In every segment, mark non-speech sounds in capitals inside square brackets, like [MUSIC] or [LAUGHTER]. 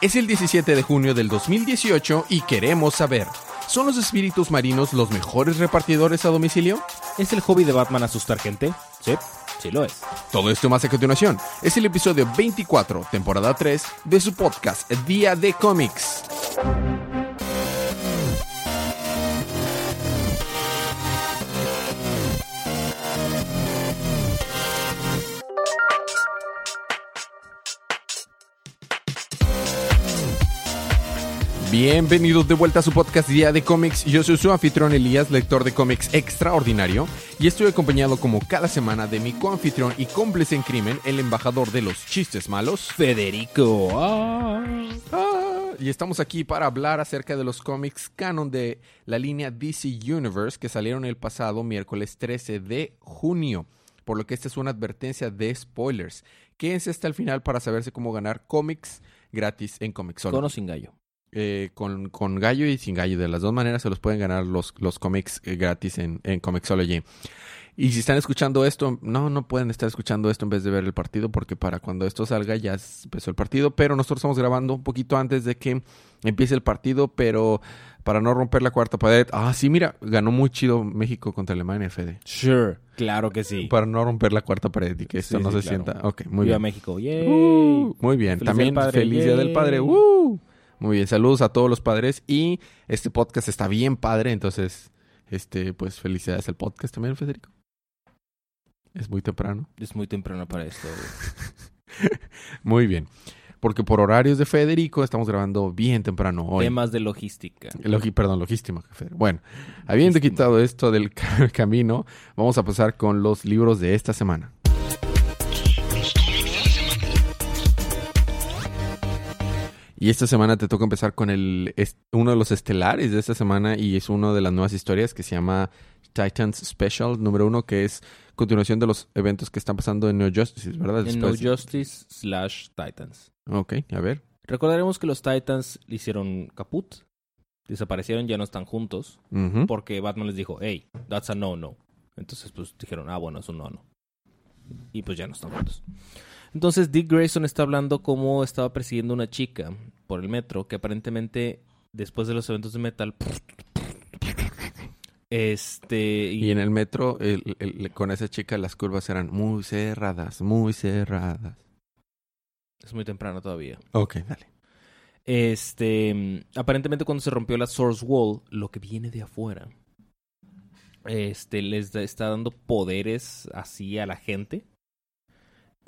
Es el 17 de junio del 2018 y queremos saber, ¿son los espíritus marinos los mejores repartidores a domicilio? ¿Es el hobby de Batman asustar gente? Sí, sí lo es. Todo esto más a continuación. Es el episodio 24, temporada 3, de su podcast Día de Cómics. Bienvenidos de vuelta a su podcast Día de Cómics. Yo soy su anfitrión Elías, lector de cómics extraordinario, y estoy acompañado como cada semana de mi coanfitrión y cómplice en crimen, el embajador de los chistes malos, Federico. Ah. Ah, y estamos aquí para hablar acerca de los cómics canon de la línea DC Universe que salieron el pasado miércoles 13 de junio. Por lo que esta es una advertencia de spoilers. Quédense hasta el final para saberse cómo ganar cómics gratis en Comixology. Con sin gallo. Eh, con, con gallo y sin gallo. De las dos maneras se los pueden ganar los, los cómics eh, gratis en, en Comixology. Y si están escuchando esto, no, no pueden estar escuchando esto en vez de ver el partido, porque para cuando esto salga ya empezó el partido. Pero nosotros estamos grabando un poquito antes de que empiece el partido, pero para no romper la cuarta pared. Ah, sí, mira, ganó muy chido México contra Alemania, Fede. Sure, claro que sí. Para no romper la cuarta pared y que esto Sí, no sí, se claro. sienta. Ok, muy Viva bien. México. Yay. Uh, muy bien. Feliz También Día del Padre. feliz Día del. Padre. Uh. Muy bien. Saludos a todos los padres. Y este podcast está bien padre. Entonces, este, pues felicidades al podcast también, Federico. Es muy temprano. Es muy temprano para esto. [LAUGHS] Muy bien. Porque por horarios de Federico estamos grabando bien temprano hoy. Temas de logística. Logi- perdón, logístima. Fede. Bueno, habiendo quitado esto del ca- [LAUGHS] camino, vamos a pasar con los libros de esta semana. Y esta semana te toca empezar con el uno de los estelares de esta semana y es una de las nuevas historias que se llama Titans Special número uno, que es continuación de los eventos que están pasando en No Justice, ¿verdad? En No Justice slash Titans. Ok, a ver. Recordaremos que los Titans le hicieron caput. Desaparecieron, ya no están juntos. Porque Batman les dijo, hey, that's a no-no. Entonces, pues dijeron, ah, bueno, es un no-no. Y pues ya no están juntos. Entonces, Dick Grayson está hablando cómo estaba persiguiendo una chica por el metro que aparentemente, después de los eventos de metal, este. Y en el metro, el- el- con esa chica, las curvas eran muy cerradas, muy cerradas. Es muy temprano todavía. Ok, dale. Este, aparentemente cuando se rompió la Source Wall, lo que viene de afuera, este, les da- está dando poderes así a la gente.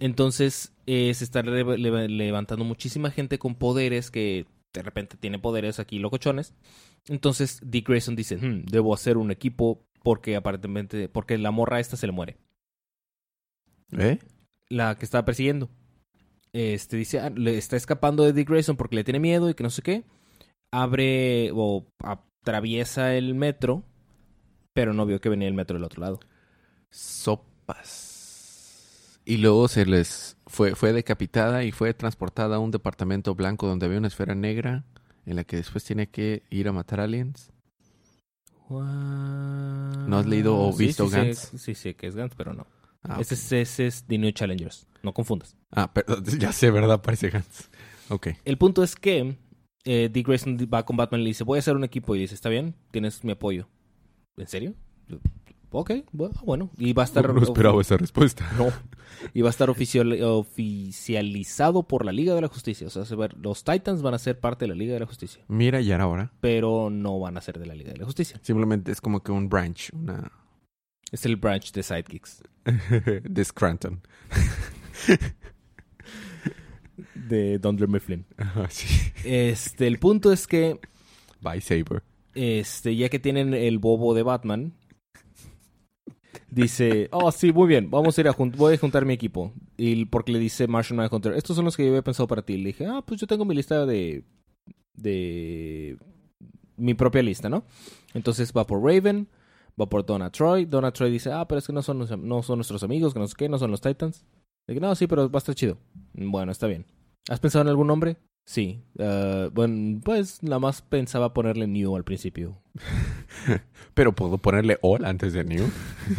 Entonces, eh, se está levantando muchísima gente con poderes que de repente tiene poderes aquí locochones. Entonces, Dick Grayson dice, "Hmm, debo hacer un equipo porque aparentemente, porque la morra esta se le muere. ¿Eh? la que estaba persiguiendo. Este dice, ah, le está escapando de Dick Grayson porque le tiene miedo y que no sé qué. Abre o atraviesa el metro, pero no vio que venía el metro del otro lado. Sopas. Y luego se les fue, fue decapitada y fue transportada a un departamento blanco donde había una esfera negra en la que después tiene que ir a matar aliens. ¿No has leído o visto sí, Gantz? Sí, sí, sí, que es Gantz, pero no. Ah, ese, es, ese es The New Challengers. No confundas. ah, perdón, [LAUGHS] ya sé, ¿verdad? Parece Gantz. Ok. El punto es que eh, Dick Grayson va con Batman y le dice, voy a hacer un equipo. Y dice, está bien, tienes mi apoyo. ¿En serio? Ok, bueno. Y va a estar... No esperaba esa respuesta. [LAUGHS] No. Y va a estar oficial- oficializado por la Liga de la Justicia. O sea, se va- los Titans van a ser parte de la Liga de la Justicia. Mira, ya era hora. Pero no van a ser de la Liga de la Justicia. Simplemente es como que un branch, una Es el branch de Sidekicks. [LAUGHS] de Scranton. [LAUGHS] De Dunder Mifflin. Ajá, sí. Este, el punto es que, Bye, Saber. este, ya que tienen el bobo de Batman, dice, oh, sí, muy bien, vamos a ir a jun- voy a juntar mi equipo. Y porque le dice Martian Manhunter, estos son los que yo había pensado para ti. Le dije, ah, pues yo tengo mi lista de, de mi propia lista, ¿no? Entonces va por Raven, va por Donna Troy. Donna Troy dice, ah, pero es que no son, no son nuestros amigos, que no sé qué, no son los Titans. Le dije, no, sí, pero va a estar chido. Bueno, está bien. ¿Has pensado en algún nombre? Sí. Ah, bueno, pues nada más pensaba ponerle New al principio. [LAUGHS] Pero puedo ponerle all antes de new. [LAUGHS]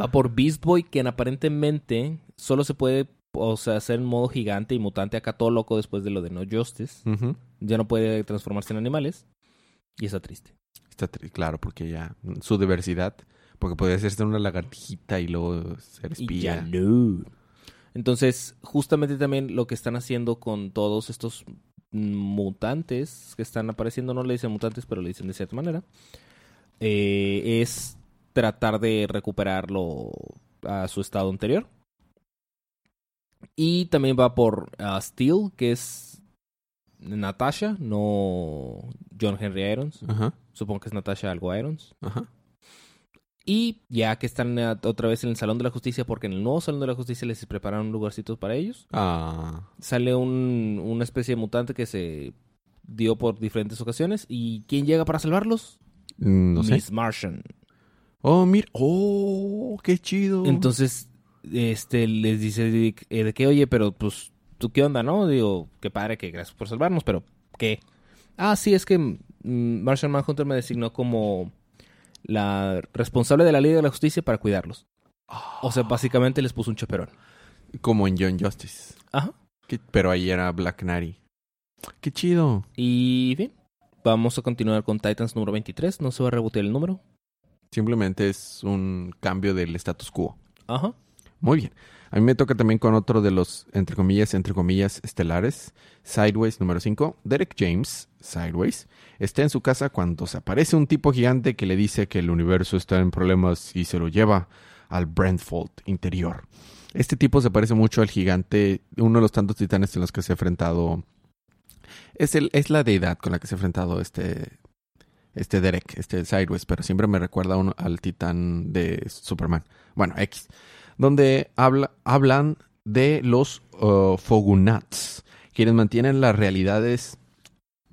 Va por Beast Boy, quien aparentemente solo se puede o sea, ser en modo gigante y mutante acá todo loco después de lo de No Justice. Ya no puede transformarse en animales. Y está triste. Está tri- claro, porque ya su diversidad, porque podría ser una lagartijita y luego ser Y ya espía. no. Entonces, justamente también lo que están haciendo con todos estos mutantes que están apareciendo, no le dicen mutantes, pero le dicen de cierta manera, eh, es tratar de recuperarlo a su estado anterior. Y también va por ah, Steel, que es Natasha, no John Henry Irons. Ajá, Supongo que es Natasha algo Irons. ajá. Y ya que están eh, otra vez en el Salón de la Justicia, porque en el nuevo Salón de la Justicia les prepararon lugarcitos para ellos, Ah, sale un, una especie de mutante que se dio por diferentes ocasiones. ¿Y quién llega para salvarlos? mm, no sé. Miss Martian. Oh, mira. Oh, qué chido. Entonces, este les dice Dick, eh, de que, oye, pero pues, ¿tú qué onda, no? Digo, qué padre, que gracias por salvarnos, pero ¿qué? Ah, sí, es que mm, Martian Manhunter me designó como la responsable de la Liga de la Justicia para cuidarlos. O sea, básicamente les puso un chaperón. Como en John Justice. Ajá. Que- pero ahí era Black Nari. Qué chido. Y bien, vamos a continuar con Titans número 23. No se va a rebotear el número. Simplemente es un cambio del status quo. Ajá. Muy bien. A mí me toca también con otro de los, entre comillas, entre comillas, estelares. Sideways número 5. Derek James, Sideways, está en su casa cuando se aparece un tipo gigante que le dice que el universo está en problemas y se lo lleva al Brentfold interior. Este tipo se parece mucho al gigante, uno de los tantos titanes en los que se ha enfrentado. Es, el, es la deidad con la que se ha enfrentado este, este Derek, este Sideways, pero siempre me recuerda al titán de Superman. Bueno, X. Donde habla, hablan de los uh, Fogunats, quienes mantienen las realidades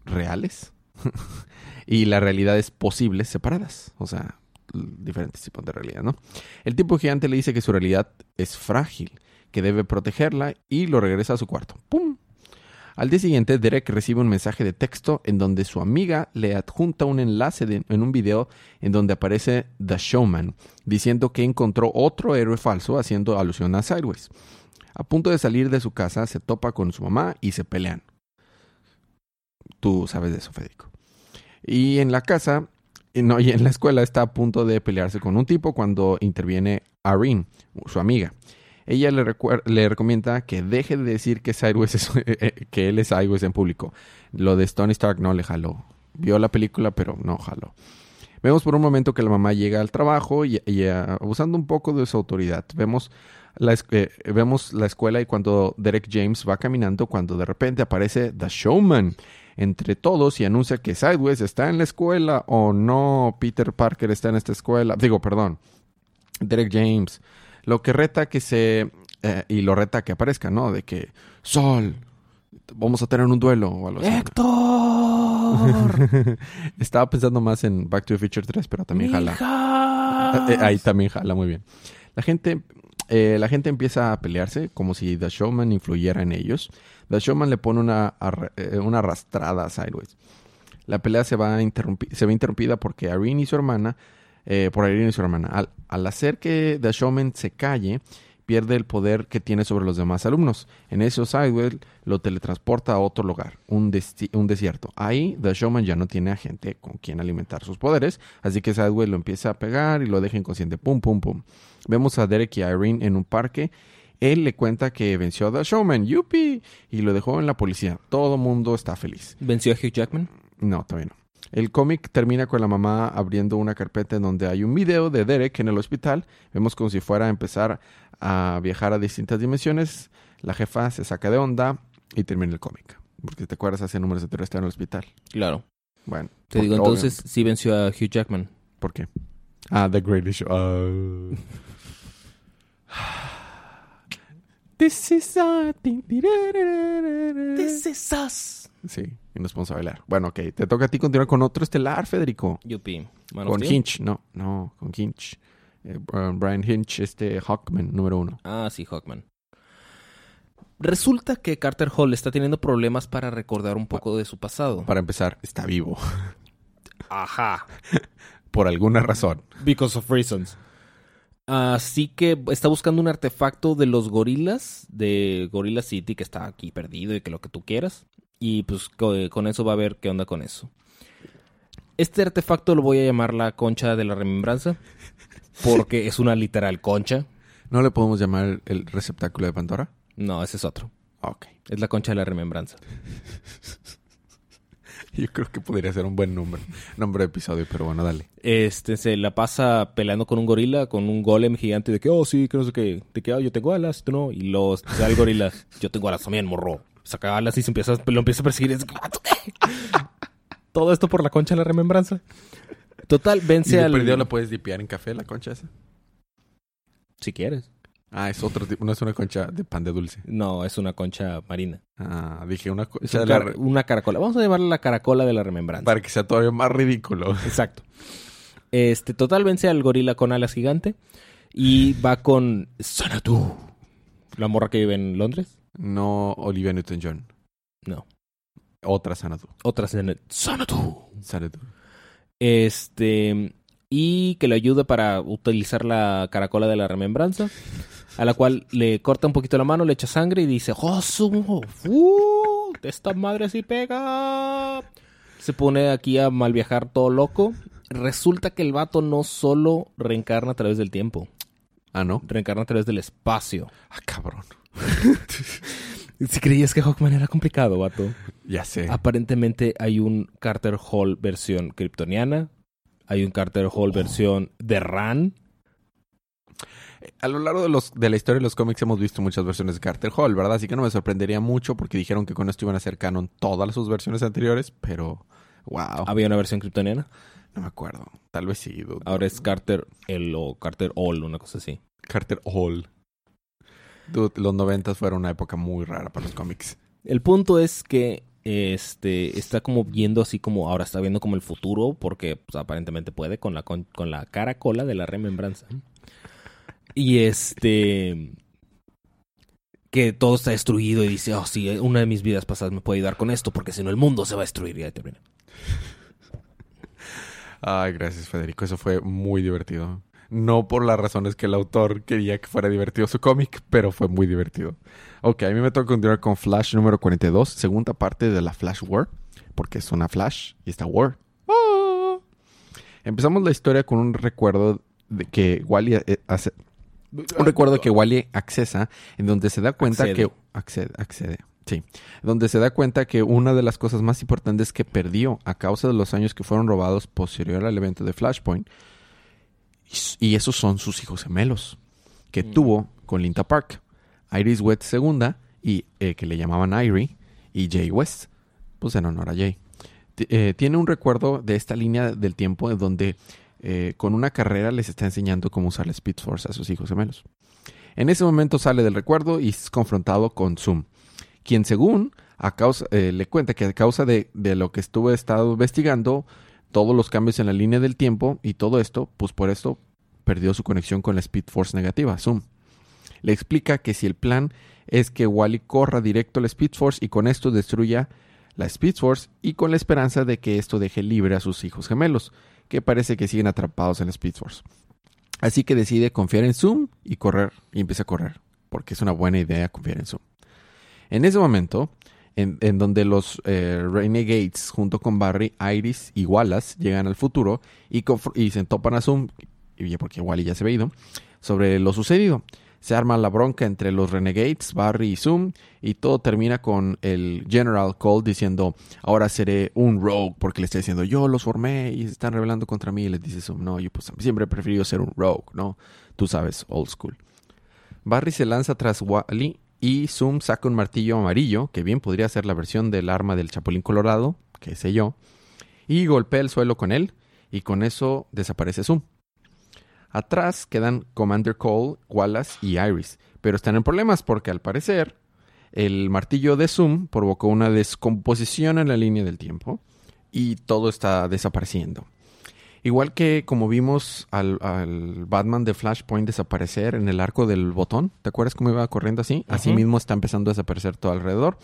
reales [LAUGHS] y las realidades posibles separadas. O sea, diferentes tipos de realidad, ¿no? El tipo gigante le dice que su realidad es frágil, que debe protegerla y lo regresa a su cuarto. ¡Pum! Al día siguiente, Derek recibe un mensaje de texto en donde su amiga le adjunta un enlace en un video en donde aparece The Showman, diciendo que encontró otro héroe falso haciendo alusión a Sideways. A punto de salir de su casa, se topa con su mamá y se pelean. Tú sabes de eso, Federico. Y en la casa, no, y en la escuela está a punto de pelearse con un tipo cuando interviene Irene, su amiga. Ella le, recomienda que deje de decir que, Sideways es- [LAUGHS] eh, que él es Sideways en público. Lo de Stony Stark no le jaló. Vio la película, pero no jaló. Vemos por un momento que la mamá llega al trabajo y, y, eh, abusando un poco de su autoridad. Vemos la, eh, vemos la escuela y cuando Derek James va caminando, cuando de repente aparece The Showman entre todos y anuncia que Sideways está en la escuela o no, Peter Parker está en esta escuela. Digo, perdón, Derek James. Lo que reta que se... eh, y lo reta que aparezca, ¿no? De que, Sol, vamos a tener un duelo o algo. ¡Héctor! [LAUGHS] Estaba pensando más en Back to the Future 3, pero también jala. ¡Mijas! Eh, ahí también jala muy bien. La gente, eh, la gente empieza a pelearse como si The Showman influyera en ellos. The Showman le pone una, eh, una arrastrada a Sideways. La pelea se va, a se ve interrumpida porque Irene y su hermana, eh, por Irene y su hermana, al, al hacer que The Showman se calle, pierde el poder que tiene sobre los demás alumnos. En eso Sideways lo teletransporta a otro lugar, un, un desierto. Ahí The Showman ya no tiene a gente con quien alimentar sus poderes, así que Sideways lo empieza a pegar y lo deja inconsciente. Pum, pum, pum. Vemos a Derek y a Irene en un parque. Él le cuenta que venció a The Showman, yupi, y lo dejó en la policía. Todo mundo está feliz. ¿Venció a Hugh Jackman? No, todavía no. El cómic termina con la mamá abriendo una carpeta en donde hay un video de Derek en el hospital. Vemos como si fuera a empezar a viajar a distintas dimensiones. La jefa se saca de onda y termina el cómic. Porque te acuerdas, hace números anteriores está en el hospital. Claro. Bueno. Te digo, entonces sí venció a Hugh Jackman. ¿Por qué? Ah, The Greatest Show. Ah. [LAUGHS] This is a... is us. Sí, y nos vamos a bailar. Bueno, ok. Te toca a ti continuar con otro estelar, Federico. Yupi. Man Con. Hinch, no, no, con Hinch. Eh, Brian Hinch, este Hawkman, número uno. Ah, sí, Hawkman. Resulta que Carter Hall está teniendo problemas para recordar un poco de su pasado. Para empezar, está vivo. [LAUGHS] Ajá. [LAUGHS] Por alguna razón. Because of reasons. Así que está buscando un artefacto de los gorilas, de Gorilla City, que está aquí perdido y que lo que tú quieras. Y pues co- con eso va a ver qué onda con eso. Este artefacto lo voy a llamar la concha de la remembranza. Porque es una literal concha. ¿No le podemos llamar el receptáculo de Pandora? No, ese es otro. Ok. Es la concha de la remembranza. [LAUGHS] Yo creo que podría ser un buen nombre. Nombre de episodio, pero bueno, dale. Este se la pasa peleando con un gorila, con un golem gigante de que, oh, sí, que no sé qué, que, oh, yo tengo alas, tú no. Y luego sale el gorila, yo tengo alas también, morro. Saca alas y se empieza, lo empieza a perseguir. y es, "Ah, ¿tú qué?". Todo esto por la concha de la remembranza. Total, ¿Y vence de al. perdido la puedes dipear en café, la concha esa? Si quieres. Ah, es otro tipo. No es una concha de pan de dulce. No, es una concha marina. Ah, dije una concha un de la car- una caracola. Vamos a llamarla la caracola de la remembranza. Para que sea todavía más ridículo. Exacto. Este, total vence al gorila con alas gigante y va con Sanatu, la morra que vive en Londres. No Olivia Newton-John. No, Otra Sanadu. otra Sanatu. Sanadu. Este, y que le ayuda para utilizar la caracola de la remembranza, a la cual le corta un poquito la mano, le echa sangre y dice, ¡Oh, su- ¡Uh! ¡Esta madre sí pega! Se pone aquí a mal viajar todo loco. Resulta que el vato no solo reencarna a través del tiempo, Ah, ¿no? reencarna a través del espacio. Ah, cabrón. [LAUGHS] Si creías que Hawkman era complicado, vato. Ya sé. Aparentemente hay un Carter Hall versión kryptoniana. Hay un Carter Hall versión de Ran. A lo largo de, los, de la historia de los cómics hemos visto muchas versiones de Carter Hall, ¿verdad? Así que no me sorprendería mucho porque dijeron que con esto iban a hacer canon todas sus versiones anteriores, pero... Wow. Había una versión kryptoniana. No me acuerdo. Tal vez sí. dude. Ahora es Carter el o Carter All, una cosa así. Carter Hall. Dude, los noventas fueron una época muy rara para los cómics. El punto es que este está como viendo así como ahora está viendo como el futuro porque pues, aparentemente puede con la con, con la caracola de la remembranza. Y este que todo está destruido y dice, "Oh, sí, una de mis vidas pasadas me puede ayudar con esto porque si no el mundo se va a destruir." Y ahí termina. Ay, gracias, Federico. Eso fue muy divertido. No por las razones que el autor quería que fuera divertido su cómic, pero fue muy divertido. Ok, a mí me toca continuar con Flash número 42, segunda parte de la Flash War, porque es una Flash y está War. ¡Ah! Empezamos la historia con un recuerdo de que Wally eh, hace, un recuerdo que Wally accesa en donde se da cuenta Accede. que accede, accede, sí, donde se da cuenta que una de las cosas más importantes que perdió a causa de los años que fueron robados posterior al evento de Flashpoint y esos son sus hijos gemelos que Mm. tuvo con Linta Park, Iris West II y eh, que le llamaban Irie y Jay West, pues en honor a Jay. T- eh, tiene un recuerdo de esta línea del tiempo en donde eh, con una carrera les está enseñando cómo usar la Speed Force a sus hijos gemelos. En ese momento sale del recuerdo y es confrontado con Zoom, quien según a causa, le cuenta que a causa de, de lo que estuvo estado investigando, todos los cambios en la línea del tiempo y todo esto, pues por esto perdió su conexión con la Speed Force negativa, Zoom. Le explica que si el plan es que Wally corra directo a la Speed Force y con esto destruya la Speed Force y con la esperanza de que esto deje libre a sus hijos gemelos, que parece que siguen atrapados en la Speed Force. Así que decide confiar en Zoom y correr, y empieza a correr, porque es una buena idea confiar en Zoom. En ese momento, en, donde los eh, Renegades junto con Barry, Iris y Wallace llegan al futuro y, y se topan a Zoom, porque Wally ya se había ido, sobre lo sucedido. Se arma la bronca entre los Renegades, Barry y Zoom, y todo termina con el General Cole diciendo, ahora seré un rogue, porque le está diciendo, yo los formé y se están rebelando contra mí, y les dice Zoom, no, yo pues siempre he preferido ser un rogue, ¿no? Tú sabes, old school. Barry se lanza tras Wally y Zoom saca un martillo amarillo, que bien podría ser la versión del arma del Chapulín Colorado, que sé yo, y golpea el suelo con él, y con eso desaparece Zoom. Atrás quedan Commander Cole, Wallace y Iris, pero están en problemas porque al parecer el martillo de Zoom provocó una descomposición en la línea del tiempo y todo está desapareciendo. Igual que como vimos al, al Batman de Flashpoint desaparecer en el arco del botón, ¿te acuerdas cómo iba corriendo así? Así mismo está empezando a desaparecer todo alrededor.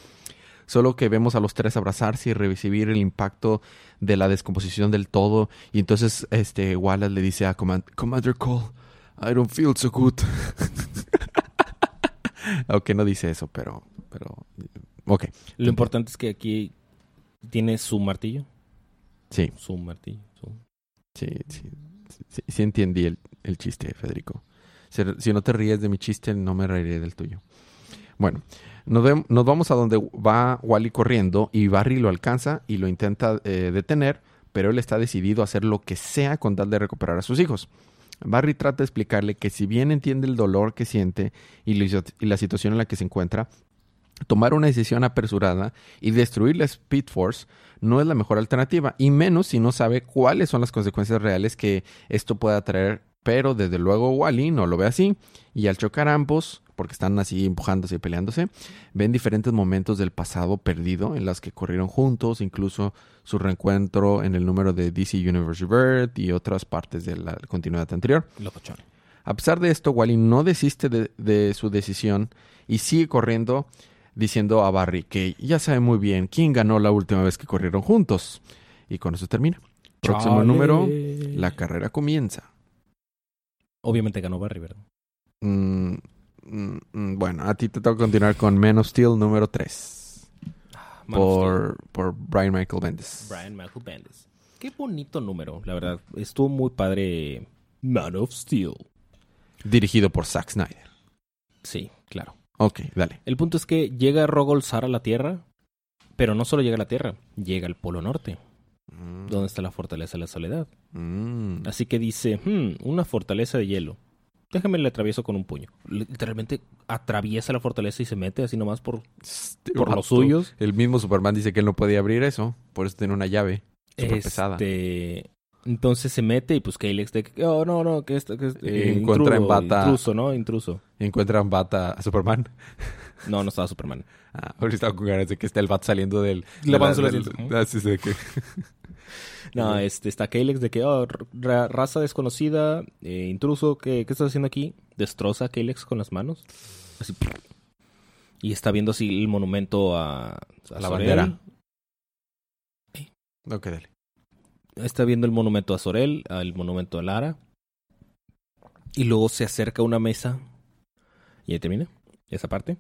Solo que vemos a los tres abrazarse y recibir el impacto de la descomposición del todo. Y entonces este Wallace le dice a Command- Commander Cole, I don't feel so good. [LAUGHS] Aunque no dice eso, pero, pero, ok. Lo importante es que aquí tiene su martillo. Sí, Su martillo. Sí, sí, sí, sí entendí el, el chiste, Federico. Si, no te ríes de mi chiste, no me reiré del tuyo. Bueno, nos, ve- nos vamos a donde va Wally corriendo y Barry lo alcanza y lo intenta eh, detener, pero él está decidido a hacer lo que sea con tal de recuperar a sus hijos. Barry trata de explicarle que si bien entiende el dolor que siente y la situación en la que se encuentra, tomar una decisión apresurada y destruir la Speed Force no es la mejor alternativa, y menos si no sabe cuáles son las consecuencias reales que esto pueda traer. Pero desde luego Wally no lo ve así, y al chocar ambos, porque están así empujándose y peleándose, ven diferentes momentos del pasado perdido en las que corrieron juntos, incluso su reencuentro en el número de DC Universe Rebirth y otras partes de la continuidad anterior. Locochón. A pesar de esto, Wally no desiste de, de su decisión y sigue corriendo diciendo a Barry que ya sabe muy bien quién ganó la última vez que corrieron juntos. Y con eso termina. Próximo Chale. número, la carrera comienza. Obviamente ganó Barry, ¿verdad? Mm, mm, mm, bueno, a ti te toca continuar con Man of Steel número 3 Man of Steel. por, por Brian Michael Bendis. Brian Michael Bendis. Qué bonito número, la verdad. Estuvo muy padre. Man of Steel. Dirigido por Zack Snyder. Sí, claro. Ok, dale. El punto es que llega Rogol Sar a la Tierra, pero no solo llega a la Tierra, llega al Polo Norte, Mm, donde está la Fortaleza de la Soledad. mm. Así que dice, "Hmm, una fortaleza de hielo. Déjame le atravieso con un puño. Literalmente atraviesa la fortaleza y se mete así nomás por, Este por los suyos. El mismo Superman dice que él no podía abrir eso, por eso tiene una llave súper pesada. Entonces se mete y pues Kalex de que, oh, no, no, que esto, que es eh, Encuentra en bata- Intruso, ¿no? Intruso. Encuentran bata a Superman. [LAUGHS] No, no estaba Superman. Ah, ahorita estaba con ganas de que está el bat saliendo del... De así. de que- [LAUGHS] No, este, está Kalex de que, oh, ra- raza desconocida, eh, intruso, ¿qué, ¿qué estás haciendo aquí? Destroza a Kalex con las manos. Así. Y está viendo así el monumento a, a La Sorel. bandera. Ok, dale. Está viendo el monumento a Sorel, el monumento a Lara. Y luego se acerca a una mesa. Y ahí termina. Esa parte.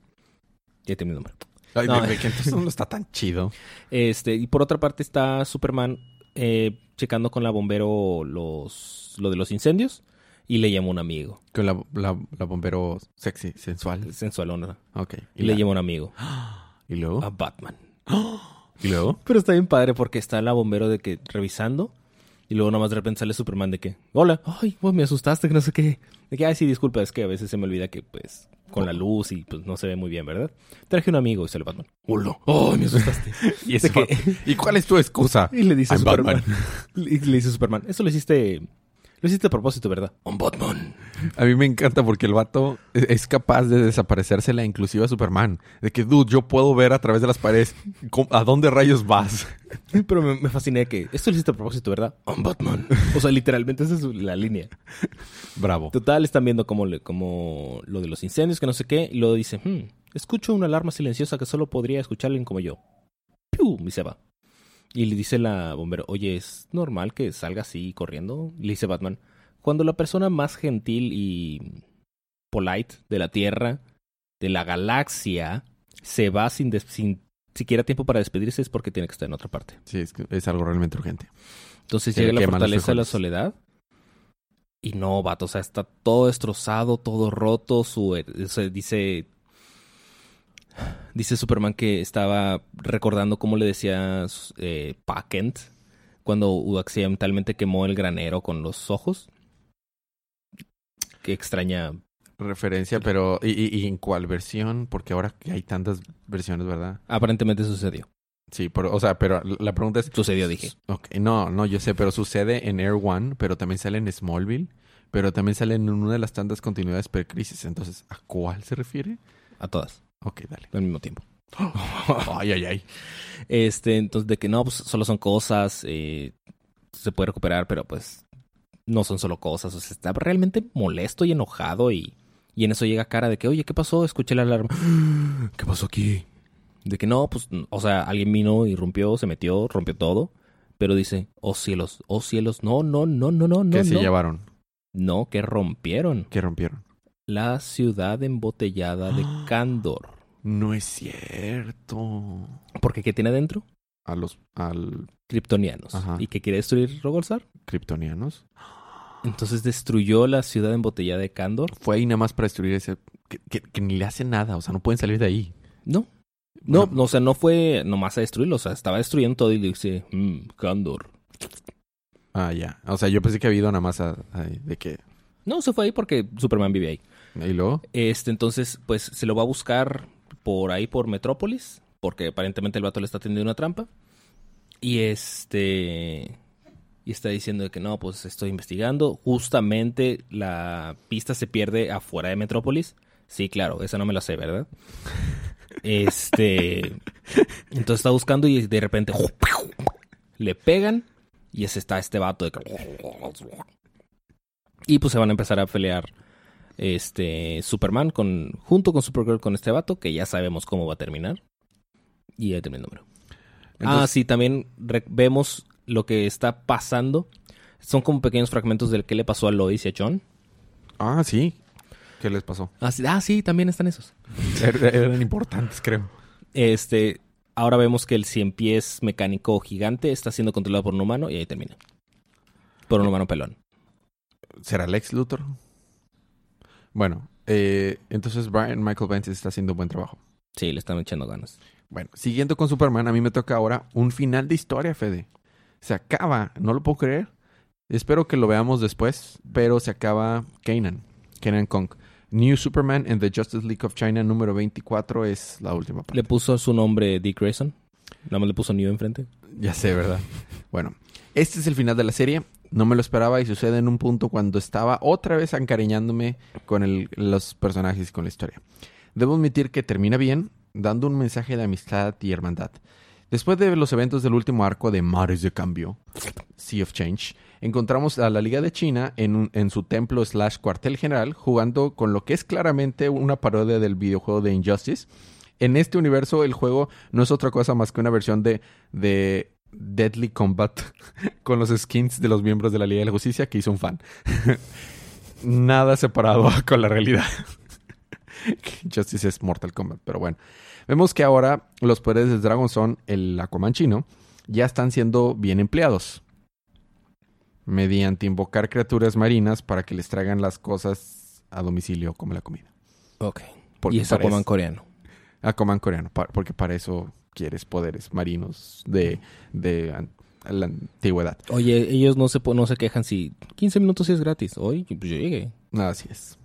Y ahí termina el nombre. Ay, No. que entonces no está tan chido. [LAUGHS] Este, y por otra parte está Superman eh, checando con la bombero los, lo de los incendios. Y le llama un amigo. Con la, la, la bombero sexy, sensual. Sensualona. Ok. Y le la- llama un amigo. [GASPS] ¿Y luego? A Batman. [GASPS] [GASPS] ¿Y luego? Pero está bien padre porque está la bombero de que revisando. Y luego nomás de repente sale Superman de que, hola, ay, pues me asustaste, que no sé qué. De que, ay, sí, disculpa, es que a veces se me olvida que, pues, con la luz y pues no se ve muy bien, ¿verdad? Traje un amigo y sale Batman. Hola, ay, me asustaste. [LAUGHS] ¿Y, ese que- ¿Y cuál es tu excusa? [LAUGHS] y le dice I'm Superman. Batman. [LAUGHS] Y le dice Superman, eso lo hiciste, lo hiciste a propósito, ¿verdad? I'm Batman. A mí me encanta porque el vato es- capaz de desaparecérsela inclusive a Superman. De que, dude, yo puedo ver a través de las paredes a dónde rayos vas. Pero me, me fascina que, esto lo hiciste a propósito, ¿verdad? I'm Batman. O sea, literalmente esa es la línea. Bravo. Total, están viendo como, le- como lo de los incendios, que no sé qué, y luego dice, "Hmm, escucho una alarma silenciosa que solo podría escuchar alguien como yo. ¡Piu! Y se va. Y le dice la bombero, oye, ¿es normal que salga así corriendo? Le dice Batman, cuando la persona más gentil y polite de la Tierra, de la galaxia, se va sin, sin siquiera tiempo para despedirse es porque tiene que estar en otra parte. Sí, es, que es algo realmente urgente. Entonces Se le llega la fortaleza de la soledad. Y no, vato, o sea, está todo destrozado, todo roto. Su, o sea, dice. Dice Superman que estaba recordando cómo le decía eh, Pa Kent cuando accidentalmente quemó el granero con los ojos. Qué extraña. Referencia, pero ¿y, y- y en cuál versión? Porque ahora que hay tantas versiones, ¿verdad? Aparentemente sucedió. Sí, pero, o sea, pero la pregunta es... Sucedió, dije. No, no, yo sé, pero sucede en Air One, pero también sale en Smallville, pero también sale en una de las tantas continuidades pre-crisis. Entonces, ¿a cuál se refiere? A todas, Ok, dale. al mismo tiempo. [GASPS] ay, ay, ay. Este, entonces, de que no, pues solo son cosas, eh, se puede recuperar, pero pues no son solo cosas. O sea, está realmente molesto y enojado y, y en eso llega cara de que, oye, ¿qué pasó? Escuché la alarma. [GASPS] ¿Qué pasó aquí? De que no, pues, o sea, alguien vino, irrumpió, se metió, rompió todo. Pero dice, oh cielos, oh cielos, no, no, no, no, no, ¿Qué no. se no. llevaron? No, que rompieron. ¿Qué rompieron? La ciudad embotellada de [GASPS] Kandor. No es cierto. Porque ¿qué tiene adentro? A los al Kryptonianos. Ajá. ¿Y qué quiere destruir Rogolzar? kryptonianos. Entonces destruyó la ciudad embotellada de Kandor. Fue ahí nada más para destruir ese que, que- que ni le hace nada, o sea, no pueden salir de ahí. No. No, Bueno, no, o sea, no fue nomás a destruirlo. O sea, estaba destruyendo todo y dice, mmm, Kandor. Ah, ya. O sea, yo pensé que había ido nada más a, a- de que No, se fue ahí porque Superman vive ahí. y luego Este, entonces, pues se lo va a buscar por ahí, por Metrópolis, porque aparentemente el vato le está tendiendo una trampa. Y este. Y está diciendo de que no, pues estoy investigando. Justamente la pista se pierde afuera de Metrópolis. Sí, claro, esa no me la sé, ¿verdad? [LAUGHS] Este. Entonces está buscando y de repente. Le pegan. Y ese está este vato de que- Y pues se van a empezar a pelear este Superman con junto con Supergirl con este vato que ya sabemos cómo va a terminar y ya termina el número. ah, sí, también vemos lo que está pasando. Son como pequeños fragmentos del que le pasó a Lois y a John. Ah, sí. ¿Qué les pasó? Ah, sí, ah, sí, también están esos. [LAUGHS] Er- Eran importantes, creo. Este, ahora vemos que el cien pies mecánico gigante está siendo controlado por un humano y ahí termina. Por un humano pelón. ¿Será Lex Luthor? Bueno, eh, entonces Brian Michael Bendis está haciendo buen trabajo. Sí, le están echando ganas. Bueno, siguiendo con Superman, a mí me toca ahora un final de historia, Fede. Se acaba, no lo puedo creer. Espero que lo veamos después, pero se acaba Kanan, Kanan Kong. New Superman and the Justice League of China número 24 es la última parte. Le puso su nombre Dick Grayson. Nada más le puso New enfrente. Ya sé, ¿verdad? bueno, este es el final de la serie. No me lo esperaba y sucede en un punto cuando estaba otra vez encariñándome con los personajes y con la historia. Debo admitir que termina bien, dando un mensaje de amistad y hermandad. Después de los eventos del último arco de Mares de Cambio, Sea of Change, encontramos a la Liga de China en, en su templo slash cuartel general jugando con lo que es claramente una parodia del videojuego de Injustice. En este universo el juego no es otra cosa más que una versión de, de Deadly Combat [LAUGHS] con los skins de los miembros de la Liga de la Justicia que hizo un fan. [LAUGHS] Nada separado [LAUGHS] con la realidad. Justice es Mortal Kombat, pero bueno. Vemos que ahora los poderes de Dragon Son, el Aquaman chino, ya están siendo bien empleados. Mediante invocar criaturas marinas para que les traigan las cosas a domicilio como la comida. Ok. Porque y es Aquaman coreano. Aquaman coreano, porque para eso quieres poderes marinos de, de an- la antigüedad. Oye, ellos no se, no se quejan si 15 minutos es gratis. Hoy pues yo llegué. Así es.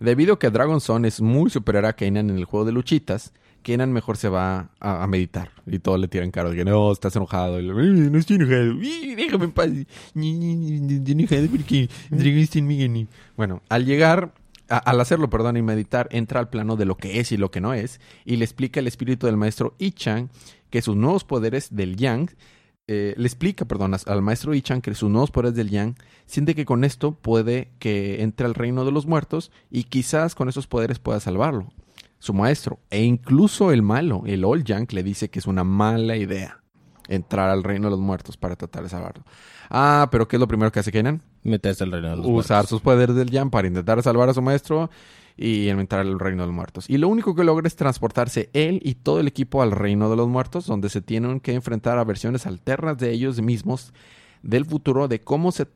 Debido a que Dragon Son es muy superior a Kanan en el juego de luchitas, Kanan mejor se va a, a meditar. Y todos le tiran caro. Que no, estás enojado. Y le- "Ay, no estoy enojado. Déjame en paz. Estoy enojado porque Dragon está en mi gani". Bueno, al llegar, al hacerlo, perdón, y meditar, entra al plano de lo que es y lo que no es. Y le explica el espíritu del maestro I-Chang que sus nuevos poderes del Yang eh, le explica, perdón, al maestro Ichan que sus nuevos poderes del Yang siente que con esto puede que entre al reino de los muertos y quizás con esos poderes pueda salvarlo. Su maestro e incluso el malo, el Old Yang, le dice que es una mala idea entrar al reino de los muertos para tratar de salvarlo. Ah, pero ¿qué es lo primero que hace Kenan? Meterse al reino de los Usar muertos. sus poderes del Yang para intentar salvar a su maestro y entrar al reino de los muertos. Y lo único que logra es transportarse él y todo el equipo al reino de los muertos, donde se tienen que enfrentar a versiones alternas de ellos mismos del futuro, de cómo se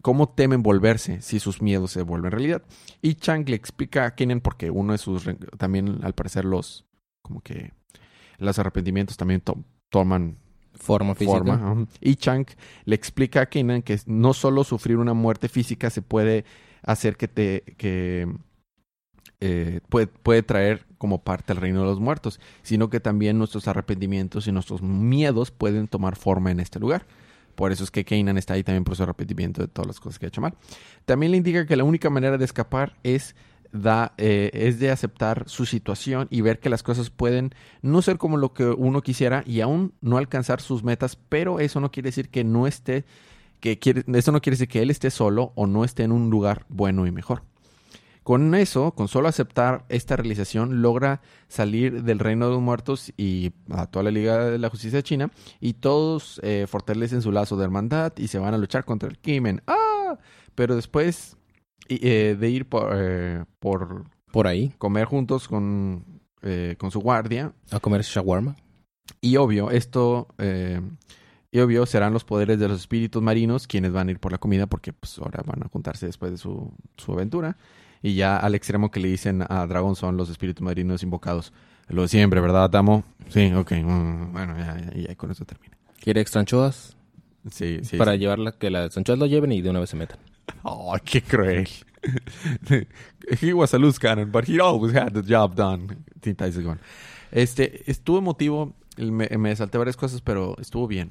cómo temen volverse si sus miedos se vuelven realidad. Y Chang le explica a Kenan porque uno de sus también al parecer los como que los arrepentimientos también to- toman Forma física. forma. Y Chang le explica a Kenan que no solo sufrir una muerte física se puede hacer que te que eh, puede, puede traer como parte al reino de los muertos, sino que también nuestros arrepentimientos y nuestros miedos pueden tomar forma en este lugar. Por eso es que Kanan está ahí también por su arrepentimiento de todas las cosas que ha hecho mal. También le indica que la única manera de escapar es, da, eh, es de aceptar su situación y ver que las cosas pueden no ser como lo que uno quisiera y aún no alcanzar sus metas, pero eso no quiere decir que no esté, que quiere, eso no quiere decir que él esté solo o no esté en un lugar bueno y mejor. Con eso, con solo aceptar esta realización, logra salir del reino de los muertos y a toda la Liga de la Justicia China y todos eh, fortalecen su lazo de hermandad y se van a luchar contra el crimen. ¡Ah! Pero después Y, eh, de ir por, eh, por Por ahí. comer juntos con, eh, con su guardia. A comer shawarma. Y obvio, esto... eh, y obvio, serán los poderes de los espíritus marinos quienes van a ir por la comida porque pues ahora van a juntarse después de su, su aventura. Y ya al extremo que le dicen a Dragon son los espíritus marinos invocados. Lo de siempre, ¿verdad, Tamo? Sí, ok. mm, bueno, ya, ya, ya con eso termina. ¿Quiere extra anchoas? Sí, sí. para sí. llevarla, que las anchoas lo lleven y de una vez se metan. Oh, qué cruel. [LAUGHS] he was a loose cannon, but he always had the job done. Teen Titans Go. Este, estuvo emotivo. Me, me salté varias cosas, pero estuvo bien.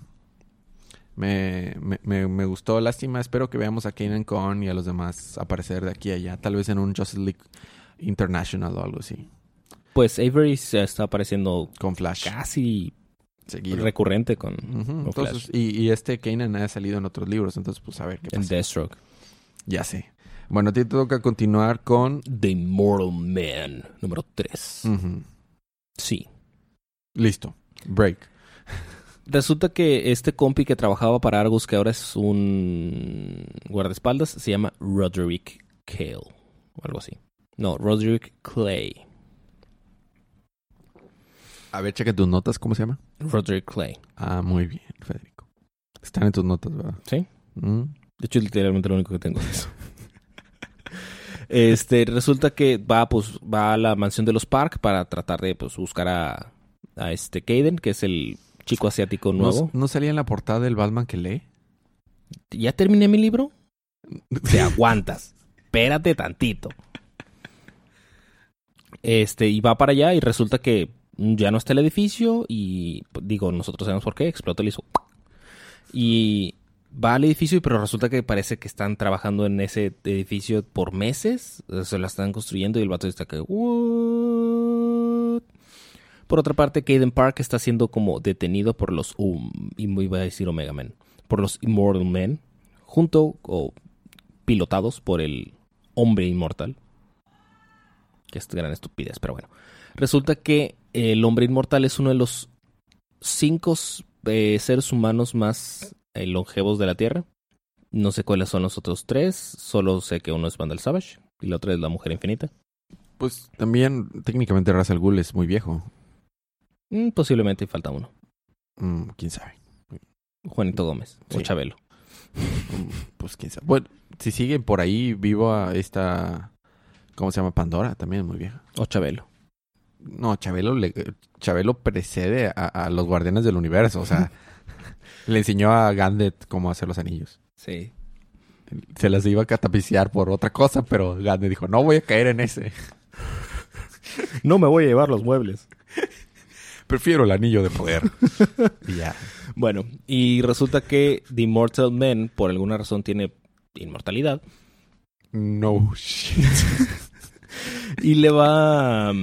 Me, me, me, me gustó. Lástima. Espero que veamos a Kanan Con y a los demás aparecer de aquí a allá. Tal vez en un Justice League International o algo así. Pues Avery se está apareciendo Con Flash. casi Seguido. recurrente con, Ujú, con Entonces, Flash. y, y este Kanan ha salido en otros libros. Entonces, pues a ver qué En pasa. Deathstroke. Ya sé. Bueno, a ti te toca continuar con... The Immortal Man, número 3. Ujú. Sí. Listo. Break. Resulta que este compi que trabajaba para Argus, que ahora es un guardaespaldas, se llama Roderick Cale. O algo así. No, Roderick Clay. A ver, checa tus notas, ¿cómo se llama? Roderick Clay. Ah, muy bien, Federico. Están en tus notas, ¿verdad? ¿Sí? Mm. De hecho, literalmente lo único que tengo de eso. Este, resulta que va, pues, va a la mansión de los Park para tratar de pues, buscar a, a este Caden, que es el chico asiático ¿No, nuevo. ¿No salía en la portada del Batman que lee? ¿Ya terminé mi libro? [LAUGHS] Te aguantas. Espérate tantito. Este, y va para allá y resulta que ya no está el edificio y pues, digo, nosotros sabemos por qué, explota el hizo. Y va al edificio, pero resulta que parece que están trabajando en ese edificio por meses, se la están construyendo y el vato está que. Por otra parte, Caden Park está siendo como detenido por los um, iba a decir Omega Men, por los Immortal Men, junto o pilotados por el hombre inmortal. Que es gran estupidez, pero bueno. Resulta que el hombre inmortal es uno de los cinco eh, seres humanos más eh, longevos de la Tierra. No sé cuáles son los otros tres, solo sé que uno es Vandal Savage y la otra es la Mujer Infinita. Pues también, técnicamente, Ra's al Ghul es muy viejo. Mm, posiblemente falta uno. Mm, ¿Quién sabe? Juanito Gómez o. Chabelo. Mm, Pues quién sabe. Bueno, si siguen por ahí vivo a esta... ¿Cómo se llama? Pandora, también es muy vieja. O Chabelo. No, Chabelo, le- Chabelo precede a, a los Guardianes del Universo. O sea, [LAUGHS] le enseñó a Gandalf cómo hacer los anillos. Sí. Se las iba a catapiciar por otra cosa, pero Gandalf dijo, no voy a caer en ese. [LAUGHS] No me voy a llevar los muebles. [LAUGHS] Prefiero el anillo de poder. [LAUGHS] y ya. Bueno, y resulta que The Immortal Man, por alguna razón, tiene inmortalidad. No shit. Y le va.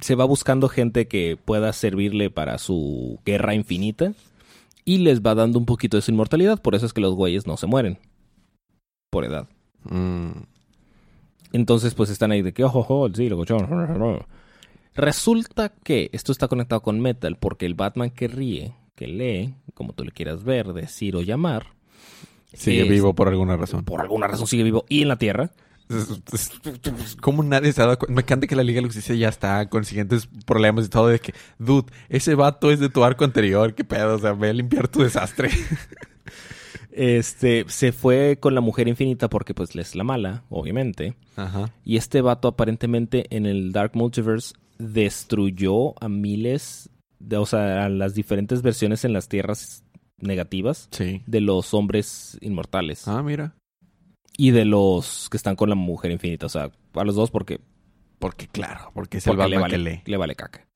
Se va buscando gente que pueda servirle para su guerra infinita. Y les va dando un poquito de su inmortalidad. Por eso es que los güeyes no se mueren. Por edad. Mm, Entonces, pues están ahí de que, ojo, ojo, sí, lo cochón". Resulta que esto está conectado con Metal porque el Batman que ríe, que lee, como tú le quieras ver, decir o llamar, sigue es- vivo por alguna razón. por alguna razón sigue vivo y en la Tierra. [LAUGHS] ¿Cómo nadie se ha dado cuenta? Me encanta que la Liga Justicia ya está con siguientes problemas y todo de que, dude, ese vato es de tu arco anterior, qué pedo, o sea, ve a limpiar tu desastre. [LAUGHS] Este se fue con la mujer infinita porque pues es la mala, obviamente. Ajá. Y este vato aparentemente en el Dark Multiverse destruyó a miles de, o sea, a las diferentes versiones en las tierras negativas Sí. de los hombres inmortales Ah, mira. Y de los que están con la mujer infinita, o sea, a los dos porque, Porque claro, porque es porque el le, vale, que lee. le vale caca.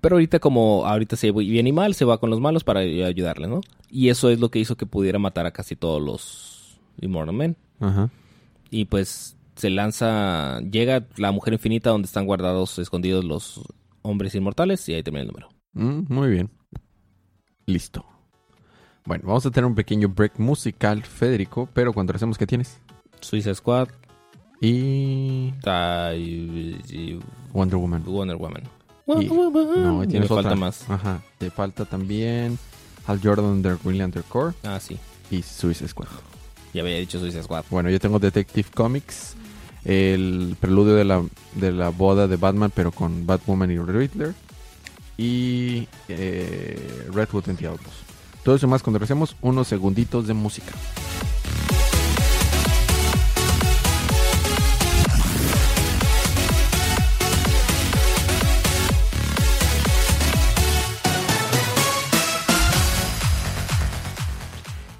Pero ahorita como ahorita se ve bien y mal, se va con los malos para ayudarle, ¿no? Y eso es lo que hizo que pudiera matar a casi todos los Immortal Men. Ajá. Y pues se lanza, llega la mujer infinita donde están guardados, escondidos los hombres inmortales y ahí termina el número. Mm, muy bien. Listo. Bueno, vamos a tener un pequeño break musical, Federico, pero cuando hacemos, ¿qué tienes? Suicide Squad, Y Wonder Woman. Wonder Woman. Y- No, y Y tienes me otra. falta más. Ajá. Te falta también Hal Jordan de Green Lantern Corps Ah, sí. y Suicide Squad. Ya había dicho Suicide Squad. Bueno, yo tengo Detective Comics, el preludio de la, de la boda de Batman, pero con Batwoman y Riddler, y eh, Redwood entre otros. Todo eso más cuando regresemos unos segunditos de música.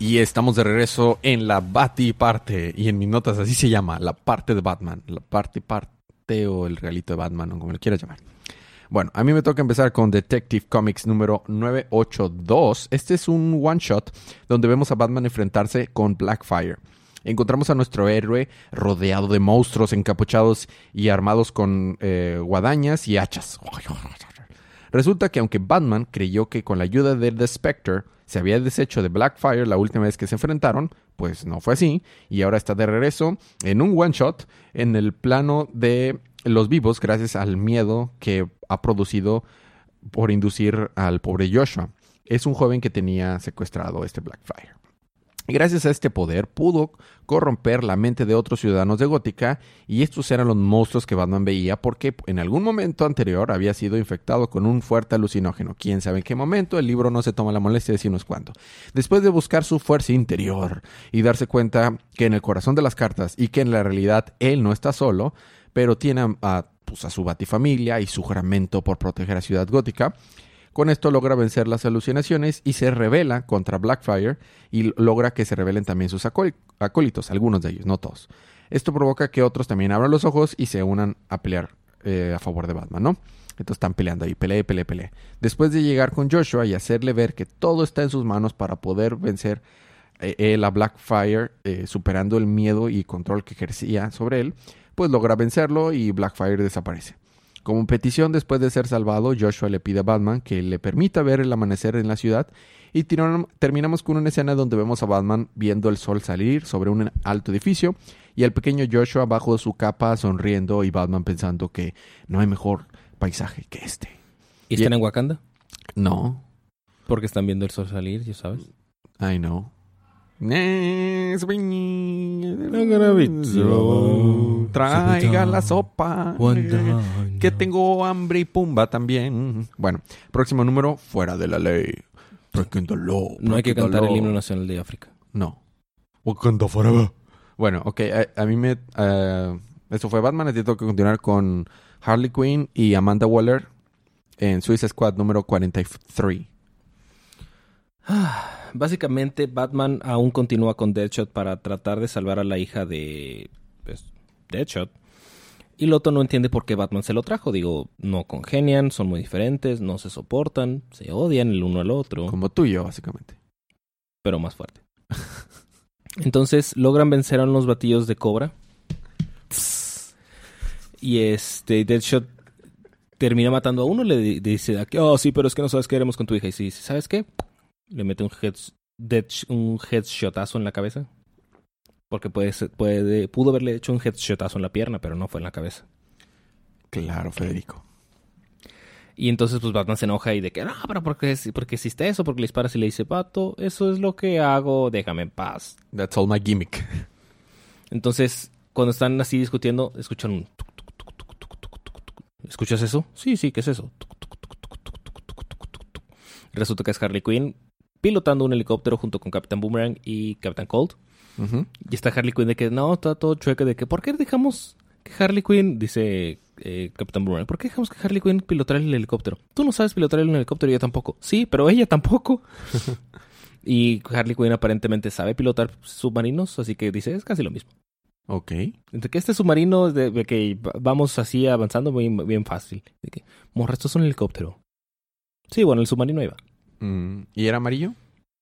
Y estamos de regreso en la Bati parte. Y en mis notas así se llama, la parte de Batman. La parte parte o el realito de Batman, o como lo quieras llamar. Bueno, a mí me toca empezar con Detective Comics número 982. Este es un one shot donde vemos a Batman enfrentarse con Blackfire. Encontramos a nuestro héroe rodeado de monstruos encapuchados y armados con eh, guadañas y hachas. [LAUGHS] Resulta que aunque Batman creyó que con la ayuda de The Spectre se había deshecho de Blackfire la última vez que se enfrentaron, pues no fue así, y ahora está de regreso en un one shot en el plano de los vivos gracias al miedo que ha producido por inducir al pobre Joshua. Es un joven que tenía secuestrado este Blackfire. Y gracias a este poder pudo corromper la mente de otros ciudadanos de Gótica y estos eran los monstruos que Batman veía porque en algún momento anterior había sido infectado con un fuerte alucinógeno. Quién sabe en qué momento, el libro no se toma la molestia de decirnos cuándo. Después de buscar su fuerza interior y darse cuenta que en el corazón de las cartas y que en la realidad él no está solo, pero tiene a, pues, a su batifamilia y su juramento por proteger a Ciudad Gótica, con esto logra vencer las alucinaciones y se revela contra Blackfire y logra que se revelen también sus acólitos, algunos de ellos, no todos. Esto provoca que otros también abran los ojos y se unan a pelear eh, a favor de Batman, ¿no? Entonces están peleando ahí, pelea, pelea, pelea. Después de llegar con Joshua y hacerle ver que todo está en sus manos para poder vencer eh, a Blackfire, eh, superando el miedo y control que ejercía sobre él, pues logra vencerlo y Blackfire desaparece. Como petición, después de ser salvado, Joshua le pide a Batman que le permita ver el amanecer en la ciudad y terminamos con una escena donde vemos a Batman viendo el sol salir sobre un alto edificio y al pequeño Joshua bajo su capa sonriendo y Batman pensando que no hay mejor paisaje que este. ¿Y están en Wakanda? No. Porque están viendo el sol salir, ya sabes. I know. Traiga la sopa. Que tengo hambre y pumba también. Bueno, próximo número, fuera de la ley. No hay que cantar el himno nacional de África. No. Bueno, ok, a, mí me... Uh, esto fue Batman, tengo que continuar con Harley Quinn y Amanda Waller en Suicide Squad número 43. [SIGHS] Básicamente, Batman aún continúa con Deadshot para tratar de salvar a la hija de pues, Deadshot. Y Loto no entiende por qué Batman se lo trajo. Digo, no congenian, son muy diferentes, no se soportan, se odian el uno al otro. Como tú y yo, básicamente. Pero más fuerte. Entonces logran vencer a unos batillos de cobra. Y este, Deadshot termina matando a uno. Le dice, oh sí, pero es que no sabes qué haremos con tu hija. Y dice, ¿sabes qué? Le mete un, head, un headshotazo en la cabeza. Porque puede, puede, pudo haberle hecho un headshotazo en la pierna, pero no fue en la cabeza. Claro, Federico. Y entonces, pues Batman se enoja y de que, no, pero ¿por qué, porque hiciste eso? Porque le disparas y le dice, Pato, eso es lo que hago, déjame en paz. That's all my gimmick. Entonces, cuando están así discutiendo, escuchan un. ¿Escuchas eso? Sí, sí, ¿qué es eso? Resulta que es Harley Quinn pilotando un helicóptero junto con Capitán Boomerang y Capitán Cold. Y está Harley Quinn de que no, está todo chueco de que ¿por qué dejamos que Harley Quinn, dice eh, Capitán Boomerang, ¿por qué dejamos que Harley Quinn pilotara el helicóptero? Tú no sabes pilotar el helicóptero, yo tampoco. Sí, pero ella tampoco. [LAUGHS] y Harley Quinn aparentemente sabe pilotar submarinos, así que dice, es casi lo mismo. Ok. Entre que este submarino, de, que vamos así avanzando bien, bien fácil. De que, morra, esto es un helicóptero. Sí, bueno, el submarino iba. Mm, ¿Y era amarillo?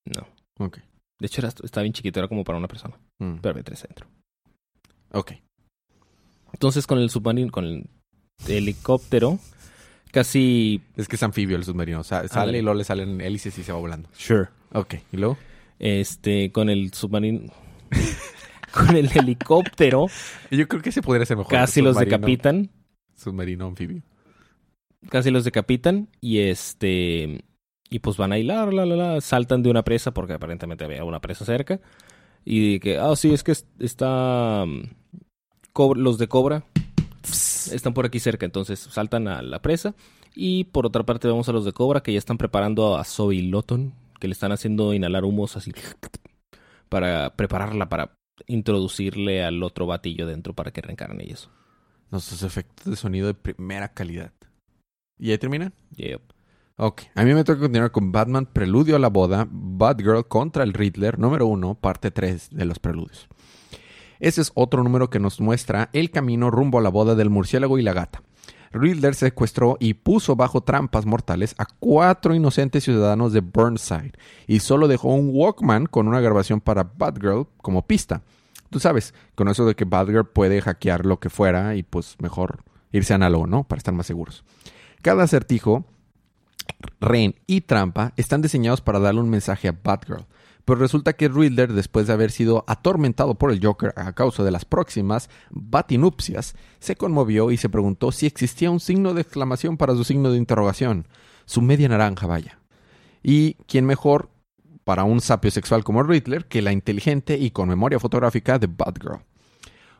No. Ok. De hecho, era, estaba bien chiquito, era como para una persona. Mm. Pero había tres dentro. Ok. Entonces, con el submarino, con el helicóptero, casi. Es que es anfibio el submarino. O sea, sale y luego le salen hélices y se va volando. Sure. Ok. ¿Y luego? Este, con el submarino. [LAUGHS] con el helicóptero. Yo creo que se podría hacer mejor. Casi los decapitan. Submarino anfibio. Casi los decapitan. Y este. Y pues van a hilar, la, la, la, saltan de una presa porque aparentemente había una presa cerca. Y que, ah, sí, es que es- está... mm, los de Cobra están por aquí cerca, entonces saltan a la presa. Y por otra parte vemos a los de Cobra que ya están preparando a Zoe Lotton, que le están haciendo inhalar humos así para prepararla para introducirle al otro batillo dentro para que reencarne y eso. Nuestros efectos de sonido de primera calidad. ¿Y ahí terminan? Yep. Ok, a mí me toca continuar con Batman Preludio a la Boda, Batgirl contra el Riddler, número 1, parte 3 de los preludios. Ese es otro número que nos muestra el camino rumbo a la boda del murciélago y la gata. Riddler secuestró y puso bajo trampas mortales a cuatro inocentes ciudadanos de Burnside y solo dejó un Walkman con una grabación para Batgirl como pista. Tú sabes, con eso de que Batgirl puede hackear lo que fuera y pues mejor irse análogo, ¿no? Para estar más seguros. Cada acertijo Ren y Trampa están diseñados para darle un mensaje a Batgirl. Pero resulta que Riddler, después de haber sido atormentado por el Joker a causa de las próximas batinupcias, se conmovió y se preguntó si existía un signo de exclamación para su signo de interrogación. Su media naranja, vaya. Y quién mejor para un sapio sexual como Riddler que la inteligente y con memoria fotográfica de Batgirl.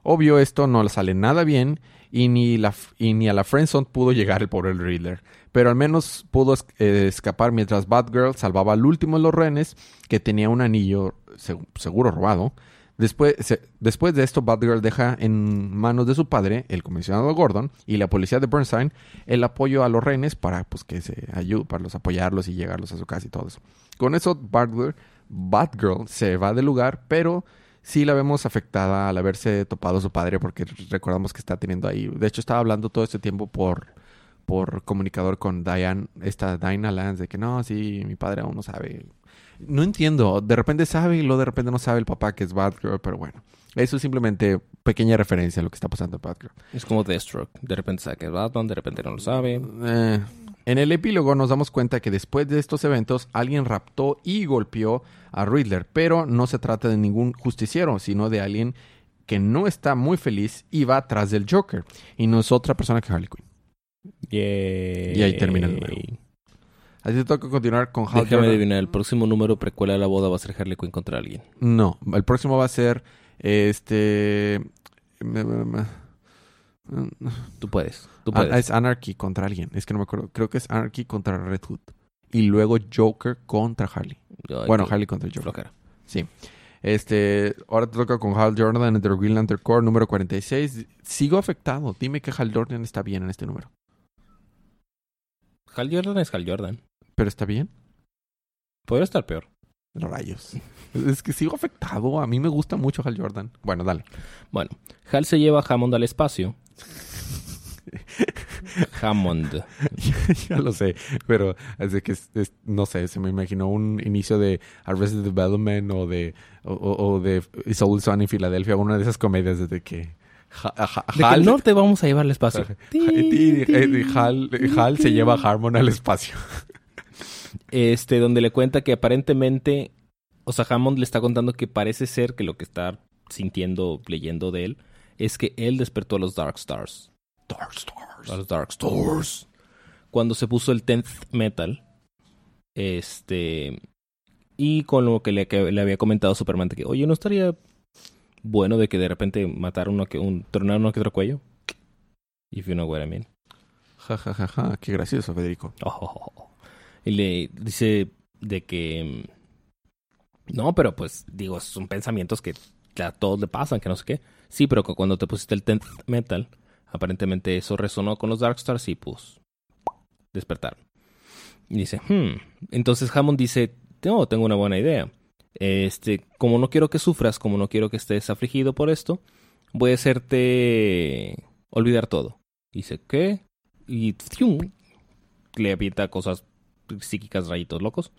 Obvio esto no le sale nada bien y ni, la, y ni a la friendzone pudo llegar el pobre Riddler. Pero al menos pudo eh, escapar mientras Batgirl salvaba al último de los rehenes que tenía un anillo se- seguro robado. Después, después de esto, Batgirl deja en manos de su padre, el comisionado Gordon, y la policía de Burnside el apoyo a los rehenes para pues, que se ayude, para los apoyarlos y llegarlos a su casa y todo eso. Con eso, Batgirl, Batgirl se va del lugar, pero sí la vemos afectada al haberse topado a su padre, porque recordamos que está teniendo ahí. De hecho, estaba hablando todo este tiempo por, por comunicador con Diane, esta Dinah Lance, de que no, sí, mi padre aún no sabe. No entiendo, de repente sabe y luego de repente no sabe el papá que es Batgirl, pero bueno. Eso es simplemente pequeña referencia a lo que está pasando en Batgirl. Es como Deathstroke. De repente sabe que es Batman, de repente no lo sabe. Eh, en el epílogo nos damos cuenta que después de estos eventos alguien raptó y golpeó a Riddler, pero no se trata de ningún justiciero, sino de alguien que no está muy feliz y va atrás del Joker, y no es otra persona que Harley Quinn. Yay. Y ahí termina el número. Así te toca continuar con Hal Déjame Jordan. adivinar, el próximo número precuela de la boda va a ser Harley Quinn contra alguien. No, el próximo va a ser este Tú puedes, tú Ah, puedes. es Anarchy contra alguien, es que no me acuerdo, creo que es Anarchy contra Red Hood y luego Joker contra Harley. Bueno, Harley contra Joker. flojera. Sí. Este, ahora te toca con Hal Jordan en The Green Lantern Corps número 46. Sigo afectado. Dime que Hal Jordan está bien en este número. Hal Jordan es Hal Jordan. ¿Pero está bien? Podría estar peor. Rayos. [LAUGHS] es que sigo afectado. A mí me gusta mucho Hal Jordan. Bueno, dale. Bueno, Hal se lleva a Hammond al espacio. [LAUGHS] Hammond. [LAUGHS] ya lo sé. Pero es de que, es- es- no sé, se me imaginó un inicio de Arrested Development o de, o, de Soul Sun en Filadelfia. Una de esas comedias desde que... Ja- ja- De que Hal- al norte vamos a llevar al espacio. [LAUGHS] y- y- Hal, Hal se lleva a Harmon al espacio. Este, donde le cuenta que aparentemente, o sea, Hammond le está contando que parece ser que lo que está sintiendo, leyendo de él, es que él despertó a los Dark Stars. Dark Stars. A los Dark Stars. Cuando se puso el 10th Metal. Este. Y con lo que le, que le había comentado Superman, que, oye, ¿no estaría bueno de que de repente matara uno que, un, tronar uno que otro cuello? If you know what I mean. Ja, ja, ja, ja. Qué gracioso, Federico. Oh, oh, oh. Y le dice de que... mm, No, pero pues, digo, son pensamientos que a todos le pasan, que no sé qué. Sí, pero cu- cuando te pusiste el 10th Metal, aparentemente eso resonó con los Darkstars y pues despertaron. Y dice, hmm. Entonces Hammond dice, no, tengo una buena idea. Este, como no quiero que sufras, como no quiero que estés afligido por esto, voy a hacerte olvidar todo. Dice, ¿qué? Y le avienta cosas psíquicas, rayitos locos.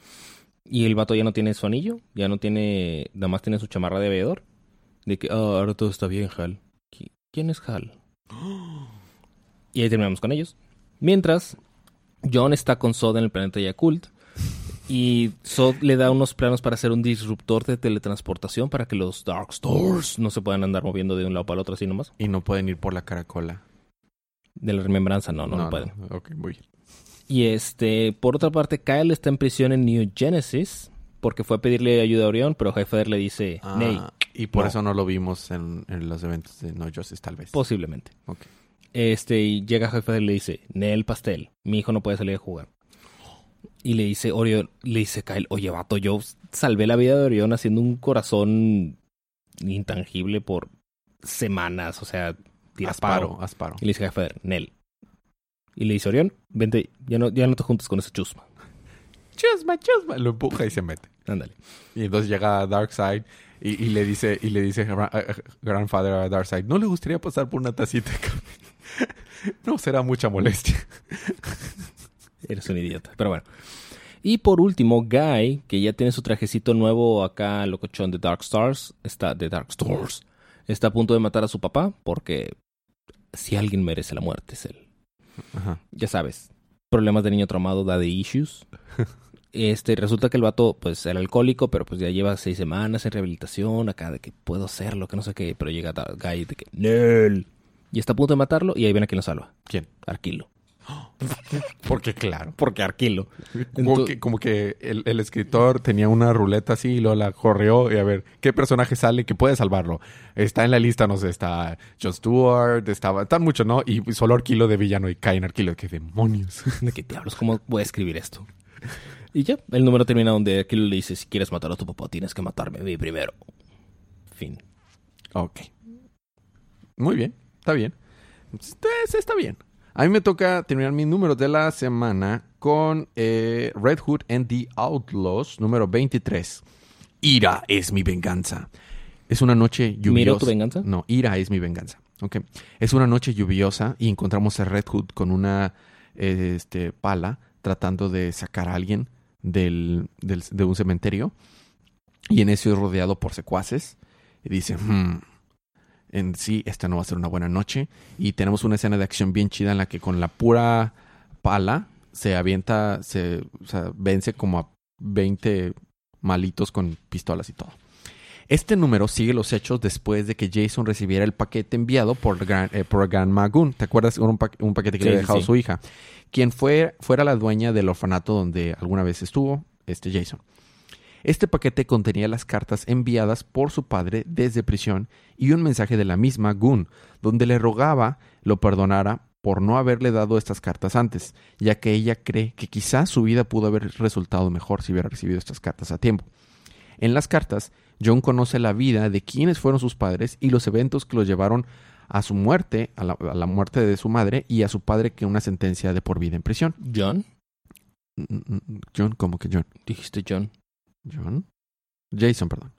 Y el vato ya no tiene su anillo, ya no tiene, nada más tiene su chamarra de veedor. De que, ah, ahora todo está bien, Hal. ¿Qui- ¿Quién es Hal? [GASPS] Y ahí terminamos con ellos. Mientras, John está con Sod en el planeta Yakult. Y Sod le da unos planos para hacer un disruptor de teletransportación para que los Dark Stars no se puedan andar moviendo de un lado para el otro así nomás. Y no pueden ir por la caracola. De la remembranza, no, no, lo pueden. Ok, muy bien. Y este, por otra parte, Kyle está en prisión en New Genesis porque fue a pedirle ayuda a Orión, pero Heifer le dice, Ney, Ah, Y por No. eso no lo vimos en, en los eventos de No Justice, tal vez. Posiblemente. Ok. Este, y llega Jefe y le dice, Nel Pastel, mi hijo no puede salir a jugar. Y le dice Orión, le dice Kyle, oye vato, yo salvé la vida de Orión haciendo un corazón intangible por semanas, o sea, Asparo, paro. asparo. Y le dice Jefe, Nel. Y le dice Orión, vente, ya no, ya no te juntes con ese chusma. Chusma, chusma. Lo empuja y se mete. Ándale. Y entonces llega Darkseid y, y le dice, y le dice a- a- Grandfather a Darkseid, ¿no le gustaría pasar por una tacita [LAUGHS] no será mucha molestia. Eres un idiota. Pero bueno. Y por último, Guy, que ya tiene su trajecito nuevo acá, locochón de Dark Stars, está de Dark Stars, está a punto de matar a su papá porque si alguien merece la muerte es él. Ajá. Ya sabes, problemas de niño traumado, daddy issues. [LAUGHS] Este, resulta que el vato, pues, era alcohólico, pero pues ya lleva seis semanas en rehabilitación, acá de que puedo hacerlo, que no sé qué, pero llega Guy de que, Nel. Y está a punto de matarlo y ahí viene quien lo salva. ¿Quién? Arquilo. Porque claro. Porque Arquilo. Como que, como que el, el escritor tenía una ruleta así y luego la corrió y a ver qué personaje sale que puede salvarlo. Está en la lista, no sé, está Jon Stewart, estaba, están muchos, ¿no? Y solo Arquilo de villano y cae en Arquilo. ¡Qué demonios! [LAUGHS] ¿De qué diablos? ¿Cómo voy a escribir esto? Y ya, el número termina donde Aquilo le dice, si quieres matar a tu papá, tienes que matarme a mí primero. Fin. ok. Muy bien, está bien. Está bien. A mí me toca terminar mis números de la semana con eh, Red Hood and the Outlaws, número 23. Ira es mi venganza. Es una noche lluviosa. ¿Miro tu venganza? No, ira es mi venganza. Ok. Es una noche lluviosa y encontramos a Red Hood con una eh, este, pala tratando de sacar a alguien del, del- de un cementerio. Y en eso es rodeado por secuaces. Y dice, "Hmm, en sí, esta no va a ser una buena noche. Y tenemos una escena de acción bien chida en la que con la pura pala se avienta, se o sea, vence como a 20 malitos con pistolas y todo. Este número sigue los hechos después de que Jason recibiera el paquete enviado por, Gran, eh, por Grandma Goon. ¿Te acuerdas? Un, pa- un paquete que Sí, le había dejado sí. su hija. Quien fue, fuera la dueña del orfanato donde alguna vez estuvo, este Jason. Este paquete contenía las cartas enviadas por su padre desde prisión y un mensaje de la misma Goon, donde le rogaba lo perdonara por no haberle dado estas cartas antes, ya que ella cree que quizás su vida pudo haber resultado mejor si hubiera recibido estas cartas a tiempo. En las cartas, John conoce la vida de quienes fueron sus padres y los eventos que los llevaron a su muerte, a la, a la muerte de su madre y a su padre que una sentencia de por vida en prisión. ¿John? Mm, mm, John, ¿cómo que John? Dijiste John. John. Jason, perdón.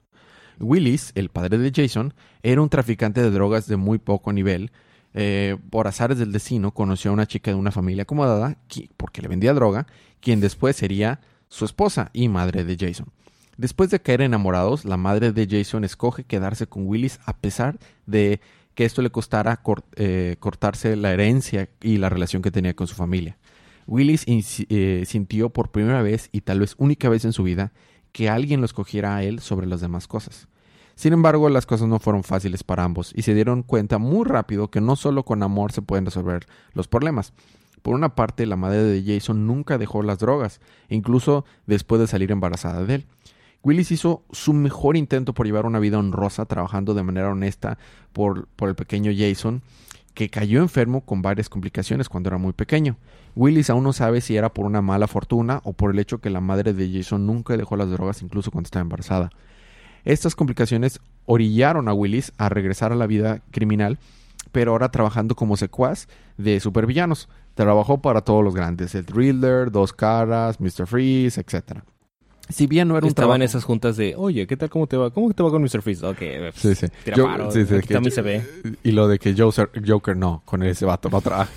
Willis, el padre de Jason, era un traficante de drogas de muy poco nivel. Eh, por azares del destino, conoció a una chica de una familia acomodada, qui- porque le vendía droga, quien después sería su esposa y madre de Jason. Después de caer enamorados, la madre de Jason escoge quedarse con Willis a pesar de que esto le costara eh, cortarse la herencia y la relación que tenía con su familia. Willis eh, sintió por primera vez y tal vez única vez en su vida que alguien lo escogiera a él sobre las demás cosas. Sin embargo, las cosas no fueron fáciles para ambos y se dieron cuenta muy rápido que no solo con amor se pueden resolver los problemas. Por una parte, la madre de Jason nunca dejó las drogas, incluso después de salir embarazada de él. Willis hizo su mejor intento por llevar una vida honrosa, trabajando de manera honesta por, por el pequeño Jason, que cayó enfermo con varias complicaciones cuando era muy pequeño. Willis aún no sabe si era por una mala fortuna o por el hecho que la madre de Jason nunca dejó las drogas incluso cuando estaba embarazada. Estas complicaciones orillaron a Willis a regresar a la vida criminal, pero ahora trabajando como secuaz de supervillanos. Trabajó para todos los grandes, el Thriller, Dos Caras, Mr. Freeze, etc. Si bien no era un Estaba en trabajo... esas juntas de, oye, ¿qué tal? ¿Cómo te va? ¿Cómo te va con Mr. Freeze? Ok, pues, Sí, sí. tira Yo- paro, sí, sí, aquí que también yo- se ve. Y lo de que Joker, Joker no, con ese vato no trabaja.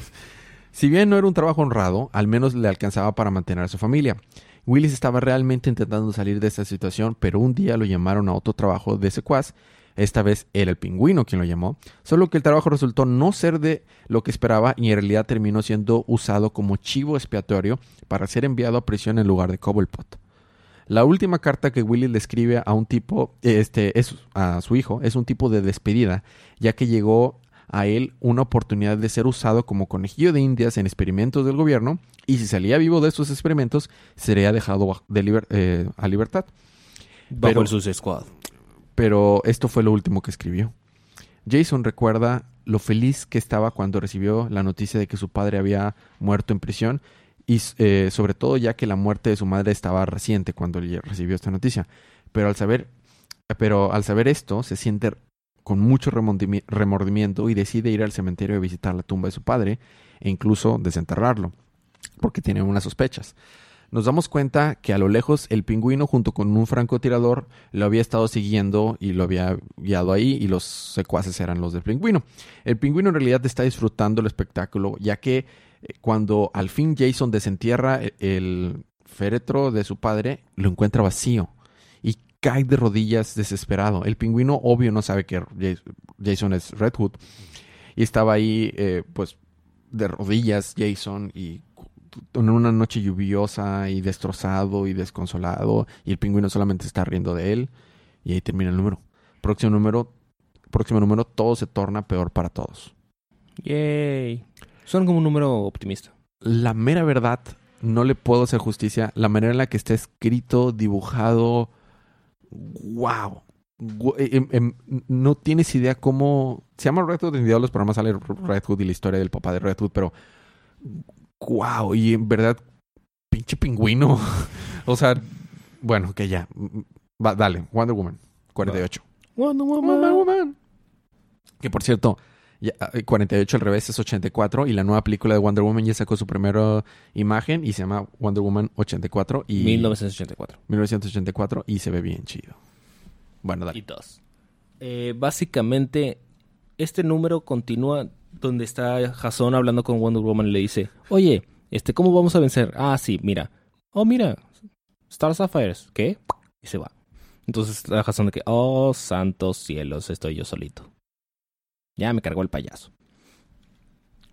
Si bien no era un trabajo honrado, al menos le alcanzaba para mantener a su familia. Willis estaba realmente intentando salir de esta situación, pero un día lo llamaron a otro trabajo de secuaz. Esta vez era el pingüino quien lo llamó, solo que el trabajo resultó no ser de lo que esperaba y en realidad terminó siendo usado como chivo expiatorio para ser enviado a prisión en lugar de Cobblepot. La última carta que Willis le escribe a un tipo, este, es a su hijo, es un tipo de despedida, ya que llegó a él una oportunidad de ser usado como conejillo de indias en experimentos del gobierno, y si salía vivo de estos experimentos, sería dejado baj- de liber- eh, a libertad. Bajo Pero- el Suicide Squad. pero esto fue lo último que escribió. Jason recuerda lo feliz que estaba cuando recibió la noticia de que su padre había muerto en prisión y eh, sobre todo ya que la muerte de su madre estaba reciente cuando recibió esta noticia. Pero al saber, pero al saber esto, se siente con mucho remordimiento y decide ir al cementerio a visitar la tumba de su padre e incluso desenterrarlo, porque tiene unas sospechas. Nos damos cuenta que a lo lejos el pingüino junto con un francotirador lo había estado siguiendo y lo había guiado ahí y los secuaces eran los del pingüino. El pingüino en realidad está disfrutando el espectáculo ya que eh, cuando al fin Jason desentierra e-, el féretro de su padre, lo encuentra vacío cae de rodillas desesperado. El pingüino obvio no sabe que Jason es Red Hood y estaba ahí eh, pues de rodillas Jason y en una noche lluviosa y destrozado y desconsolado y el pingüino solamente está riendo de él y ahí termina el número. Próximo número, próximo número, todo se torna peor para todos. Yay. Son como un número optimista. La mera verdad, no le puedo hacer justicia. La manera en la que está escrito, dibujado, wow. Em, em, no tienes idea cómo... Se llama Red Hood en los programas sale Red Hood y la historia del papá de Red Hood, pero wow, y en verdad, pinche pingüino. [LAUGHS] o sea, bueno, que ya. Va, dale, Wonder Woman, 48. Wonder Woman. Wonder Woman. Que por cierto, 48 eh, al revés es 84 y la nueva película de Wonder Woman ya sacó su primera imagen y se llama Wonder Woman 84 y 1984. 1984 y se ve bien chido. Bueno, dale. Y dos. Eh, básicamente este número continúa donde está Jason hablando con Wonder Woman y le dice, oye, este, ¿cómo vamos a vencer? Ah, sí, mira. Oh, mira, Star Sapphires. ¿Qué? Y se va. Entonces está Jason de que, oh, santos cielos, estoy yo solito. Ya me cargó el payaso.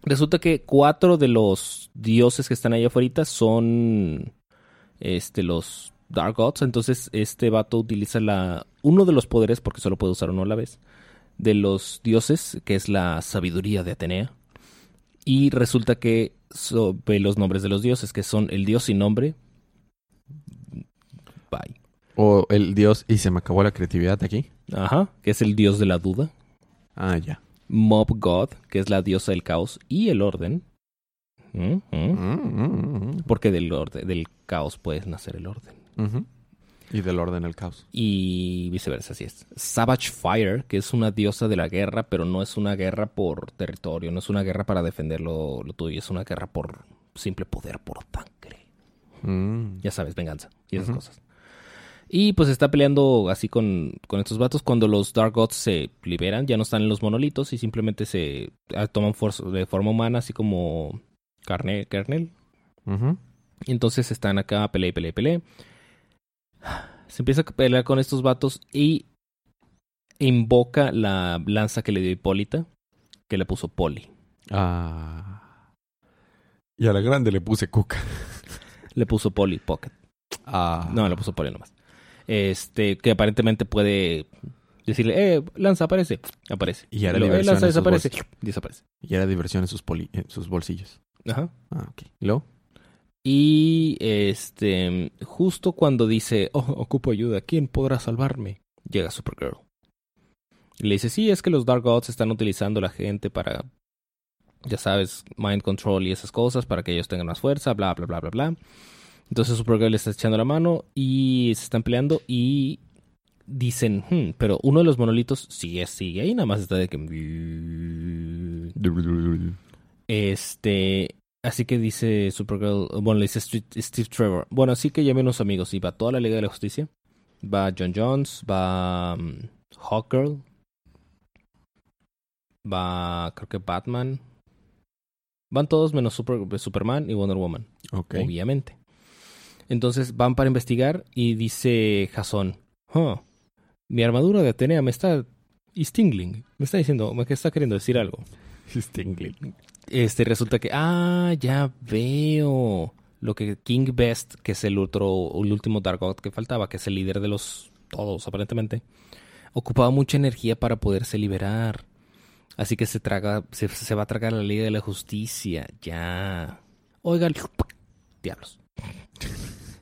Resulta que cuatro de los dioses que están ahí afuera son este, los Dark Gods. Entonces este vato utiliza la, uno de los poderes, porque solo puede usar uno a la vez, de los dioses, que es la sabiduría de Atenea. Y resulta que ve los nombres de los dioses, que son el dios sin nombre. Bye. O el dios, y se me acabó la creatividad aquí. Ajá, que es el dios de la duda. Ah, ya. Mob God, que es la diosa del caos y el orden. Mm, mm. Mm, Porque del, orden, del caos puede nacer el orden. Y del orden el caos. Y viceversa, así es. Savage Fire, que es una diosa de la guerra, pero no es una guerra por territorio, no es una guerra para defender lo, tuyo, es una guerra por simple poder, por sangre. Mm. Ya sabes, venganza y esas cosas. Y pues está peleando así con, con, estos vatos. Cuando los Dark Gods se liberan, ya no están en los monolitos y simplemente se ah, toman de forma humana, así como carne, kernel. Y entonces están acá, pelea, pelea, pelea. Se empieza a pelear con estos vatos y invoca la lanza que le dio Hipólita, que le puso Poli. Ah. Y a la grande le puse Cuca. Le puso Poli Pocket. Ah. No, le puso Poli nomás. Este, que aparentemente puede decirle, eh, lanza, aparece. Aparece. Y ahora diversión eh, lanza, desaparece. Desaparece. Y era diversión en sus, en sus bolsillos. Ajá. Ah, ok. ¿Y luego? Y este, justo cuando dice, oh, ocupo ayuda, ¿quién podrá salvarme? Llega Supergirl. Y le dice, sí, es que los Dark Gods están utilizando a la gente para, ya sabes, mind control y esas cosas, para que ellos tengan más fuerza, bla, bla, bla, bla, bla. Entonces Supergirl le está echando la mano y se están peleando y dicen, hmm, pero uno de los monolitos sigue, sigue ahí, nada más está de que... Este, Así que dice Supergirl, bueno, le dice Steve Trevor. Bueno, así que llamé a unos amigos y va toda la Liga de la Justicia. Va John Jones, va um, Hawkgirl, va creo que Batman. Van todos menos Superman y Wonder Woman. Obviamente. Entonces van para investigar y dice Jason, mi armadura de Atenea me está... Stingling, me está diciendo, me está queriendo decir algo. [LAUGHS] Stingling este resulta que, ah, ya veo lo que King Best, que es el otro, el último Dark God que faltaba, que es el líder de los todos aparentemente, ocupaba mucha energía para poderse liberar. Así que se traga, se, va a tragar la ley de la justicia, ya. Oigan, diablos.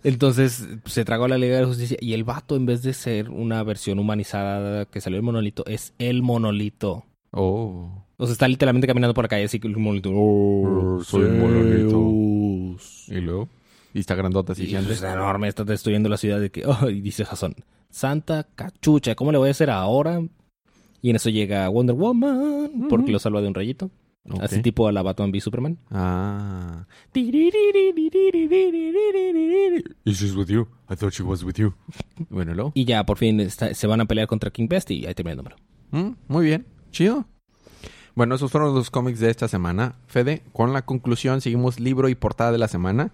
Entonces se tragó la Liga de la Justicia y el vato, en vez de ser una versión humanizada que salió el monolito, es el monolito. Oh. O sea, está literalmente caminando por la calle así que el monolito. Oh, soy un monolito. Y luego. Y está grandota así, Y es enorme, está destruyendo la ciudad de que, oh, y dice Jason, Santa cachucha, ¿cómo le voy a hacer ahora? Y en eso llega Wonder Woman, porque lo salva de un rayito. Ok. Así tipo a la Batman v Superman. Ah. Is she's with you? I thought she was with you. Bueno, luego. Y ya por fin está- se van a pelear contra King Best y ahí termina el número. Mm, muy bien. Chido. Bueno, esos fueron los cómics de esta semana. Fede, con la conclusión seguimos libro y portada de la semana.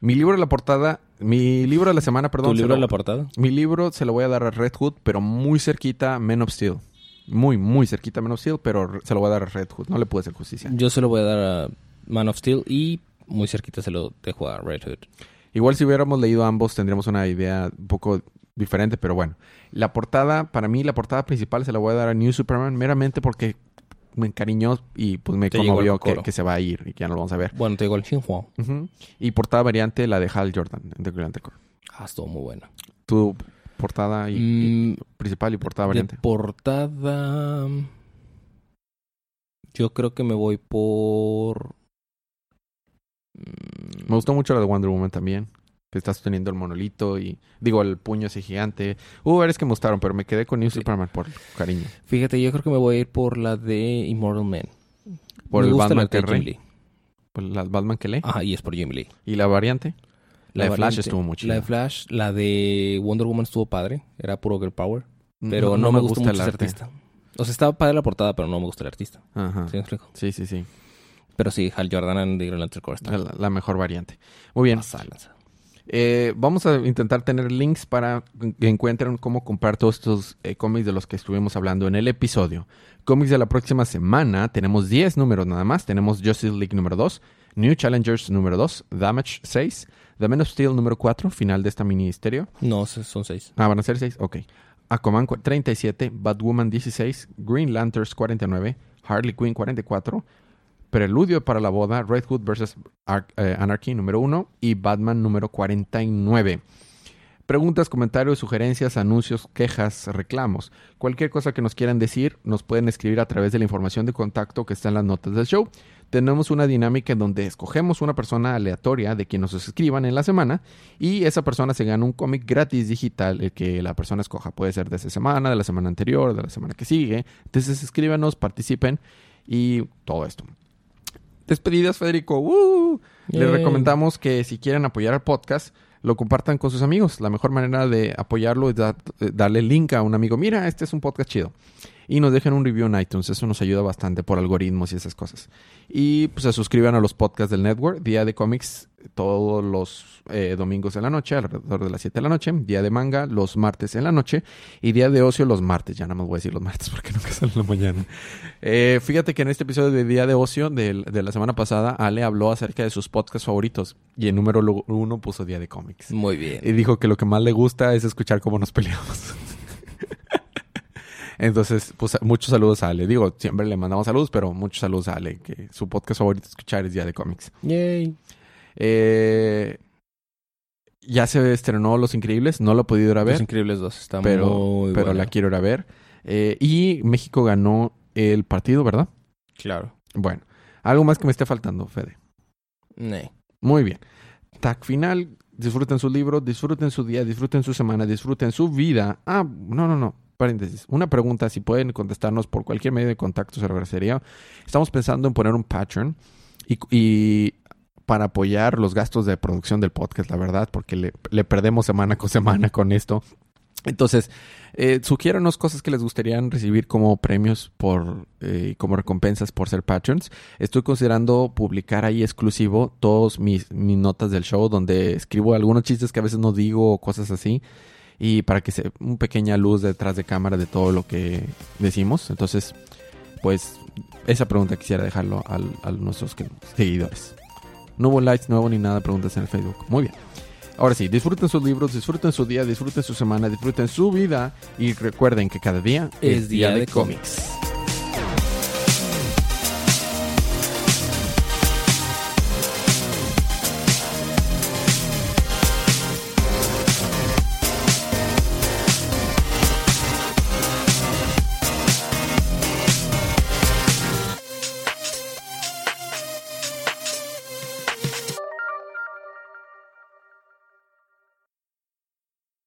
Mi libro de la portada, mi libro de la semana, perdón. ¿Tu libro lo- en la portada? Mi libro se lo voy a dar a Red Hood, pero muy cerquita a Men of Steel. Muy, muy cerquita a Men of Steel, pero se lo voy a dar a Red Hood. No le pude hacer justicia. Yo se lo voy a dar a Man of Steel y muy cerquita se lo dejo a Red Hood. Igual si hubiéramos leído ambos tendríamos una idea un poco diferente, pero bueno. La portada, para mí la portada principal se la voy a dar a New Superman meramente porque me encariñó y pues me Te conmovió que, se va a ir y que ya no lo vamos a ver. Bueno, te digo el Xinhua. Ujú. Y portada variante la de Hal Jordan de Lantern Corps. Ah, estuvo muy buena. Tu portada y, y- Mm, principal y portada de variante. portada... Yo creo que me voy por... Mm, Me gustó mucho la de Wonder Woman también. Que está sosteniendo el monolito y... Digo, el puño ese gigante. Hubo varias que me gustaron, pero me quedé con New Sí. Superman por cariño. Fíjate, yo creo que me voy a ir por la de Immortal Man. Por me el gusta Batman la que. Lee. Por la Batman que lee. Ajá, y es por Jim Lee. ¿Y la variante? La, de Flash estuvo muy chida. La de Flash, la de Wonder Woman estuvo padre. Era puro girl power. Pero No- no, no me, gusta gusta mucho el ese artista. O sea, estaba padre la portada, pero no me gusta el artista. Ajá. ¿Sí me explico? Sí, sí, sí. Pero sí, Hal Jordan de Green Lantern Corps La, la mejor variante. Muy bien. de lanza. Eh, vamos a intentar tener links para que encuentren cómo comprar todos estos eh, cómics de los que estuvimos hablando en el episodio. Cómics de la próxima semana. Tenemos 10 números nada más. Tenemos Justice League número 2, New Challengers número 2, Damage 6, The Man of Steel número 4, final de esta miniserie. No, son seis. Ah, van a ser 6. Ok. Aquaman cu- 37, Batwoman 16, Green Lanterns 49, Harley Quinn 44, Preludio para la boda, Red Hood vs. Eh, Anarchy número 1 y Batman número 49. Preguntas, comentarios, sugerencias, anuncios, quejas, reclamos. Cualquier cosa que nos quieran decir, nos pueden escribir a través de la información de contacto que está en las notas del show. Tenemos una dinámica en donde escogemos una persona aleatoria de quien nos escriban en la semana y esa persona se gana un cómic gratis digital el que la persona escoja. Puede ser de esa semana, de la semana anterior, de la semana que sigue. Entonces escríbanos, participen y todo esto. Despedidas, Federico. ¡Uh! Les recomendamos que si quieren apoyar al podcast, lo compartan con sus amigos. La mejor manera de apoyarlo es da- eh, darle link a un amigo. Mira, este es un podcast chido. Y nos dejen un review en iTunes. Eso nos ayuda bastante por algoritmos y esas cosas. Y pues se suscriban a los podcasts del network. Día de cómics todos los eh, domingos en la noche, alrededor de las 7 de la noche. Día de manga los martes en la noche. Y día de ocio los martes. Ya nada más voy a decir los martes [LAUGHS] porque nunca sale la mañana. Eh, fíjate que en este episodio de Día de Ocio del- de, la semana pasada, Ale habló acerca de sus podcasts favoritos. Y en número uno puso Día de Cómics. Muy bien. Y dijo que lo que más le gusta es escuchar cómo nos peleamos. [LAUGHS] Entonces, pues muchos saludos a Ale. Digo, siempre le mandamos saludos, pero muchos saludos a Ale, que su podcast favorito escuchar es Día de Cómics. Yay. Eh, ya se estrenó Los Increíbles, no lo he podido ir a ver, Los Increíbles 2 está pero, muy pero buena. la quiero ir a ver. Eh, y México ganó el partido, ¿verdad? Claro. Bueno, algo más que me esté faltando, Fede. Nee. Muy bien. Tag final. Disfruten su libro, disfruten su día, disfruten su semana, disfruten su vida. Ah, no, no, no. Paréntesis. Una pregunta, si pueden contestarnos por cualquier medio de contacto, se lo agradecería. Estamos pensando en poner un Patreon y, para apoyar los gastos de producción del podcast, la verdad, porque le, perdemos semana con semana con esto. Entonces, eh, sugiéranos cosas que les gustarían recibir como premios por eh, como recompensas por ser patrons. Estoy considerando publicar ahí exclusivo todos mis, mis notas del show donde escribo algunos chistes que a veces no digo o cosas así y para que se un pequeña luz detrás de cámara de todo lo que decimos. Entonces, pues esa pregunta quisiera dejarlo al, a nuestros seguidores. No hubo likes nuevo ni nada, preguntas en el Facebook. Muy bien. Ahora sí, disfruten sus libros, disfruten su día, disfruten su semana, disfruten su vida y recuerden que cada día Es día de cómics.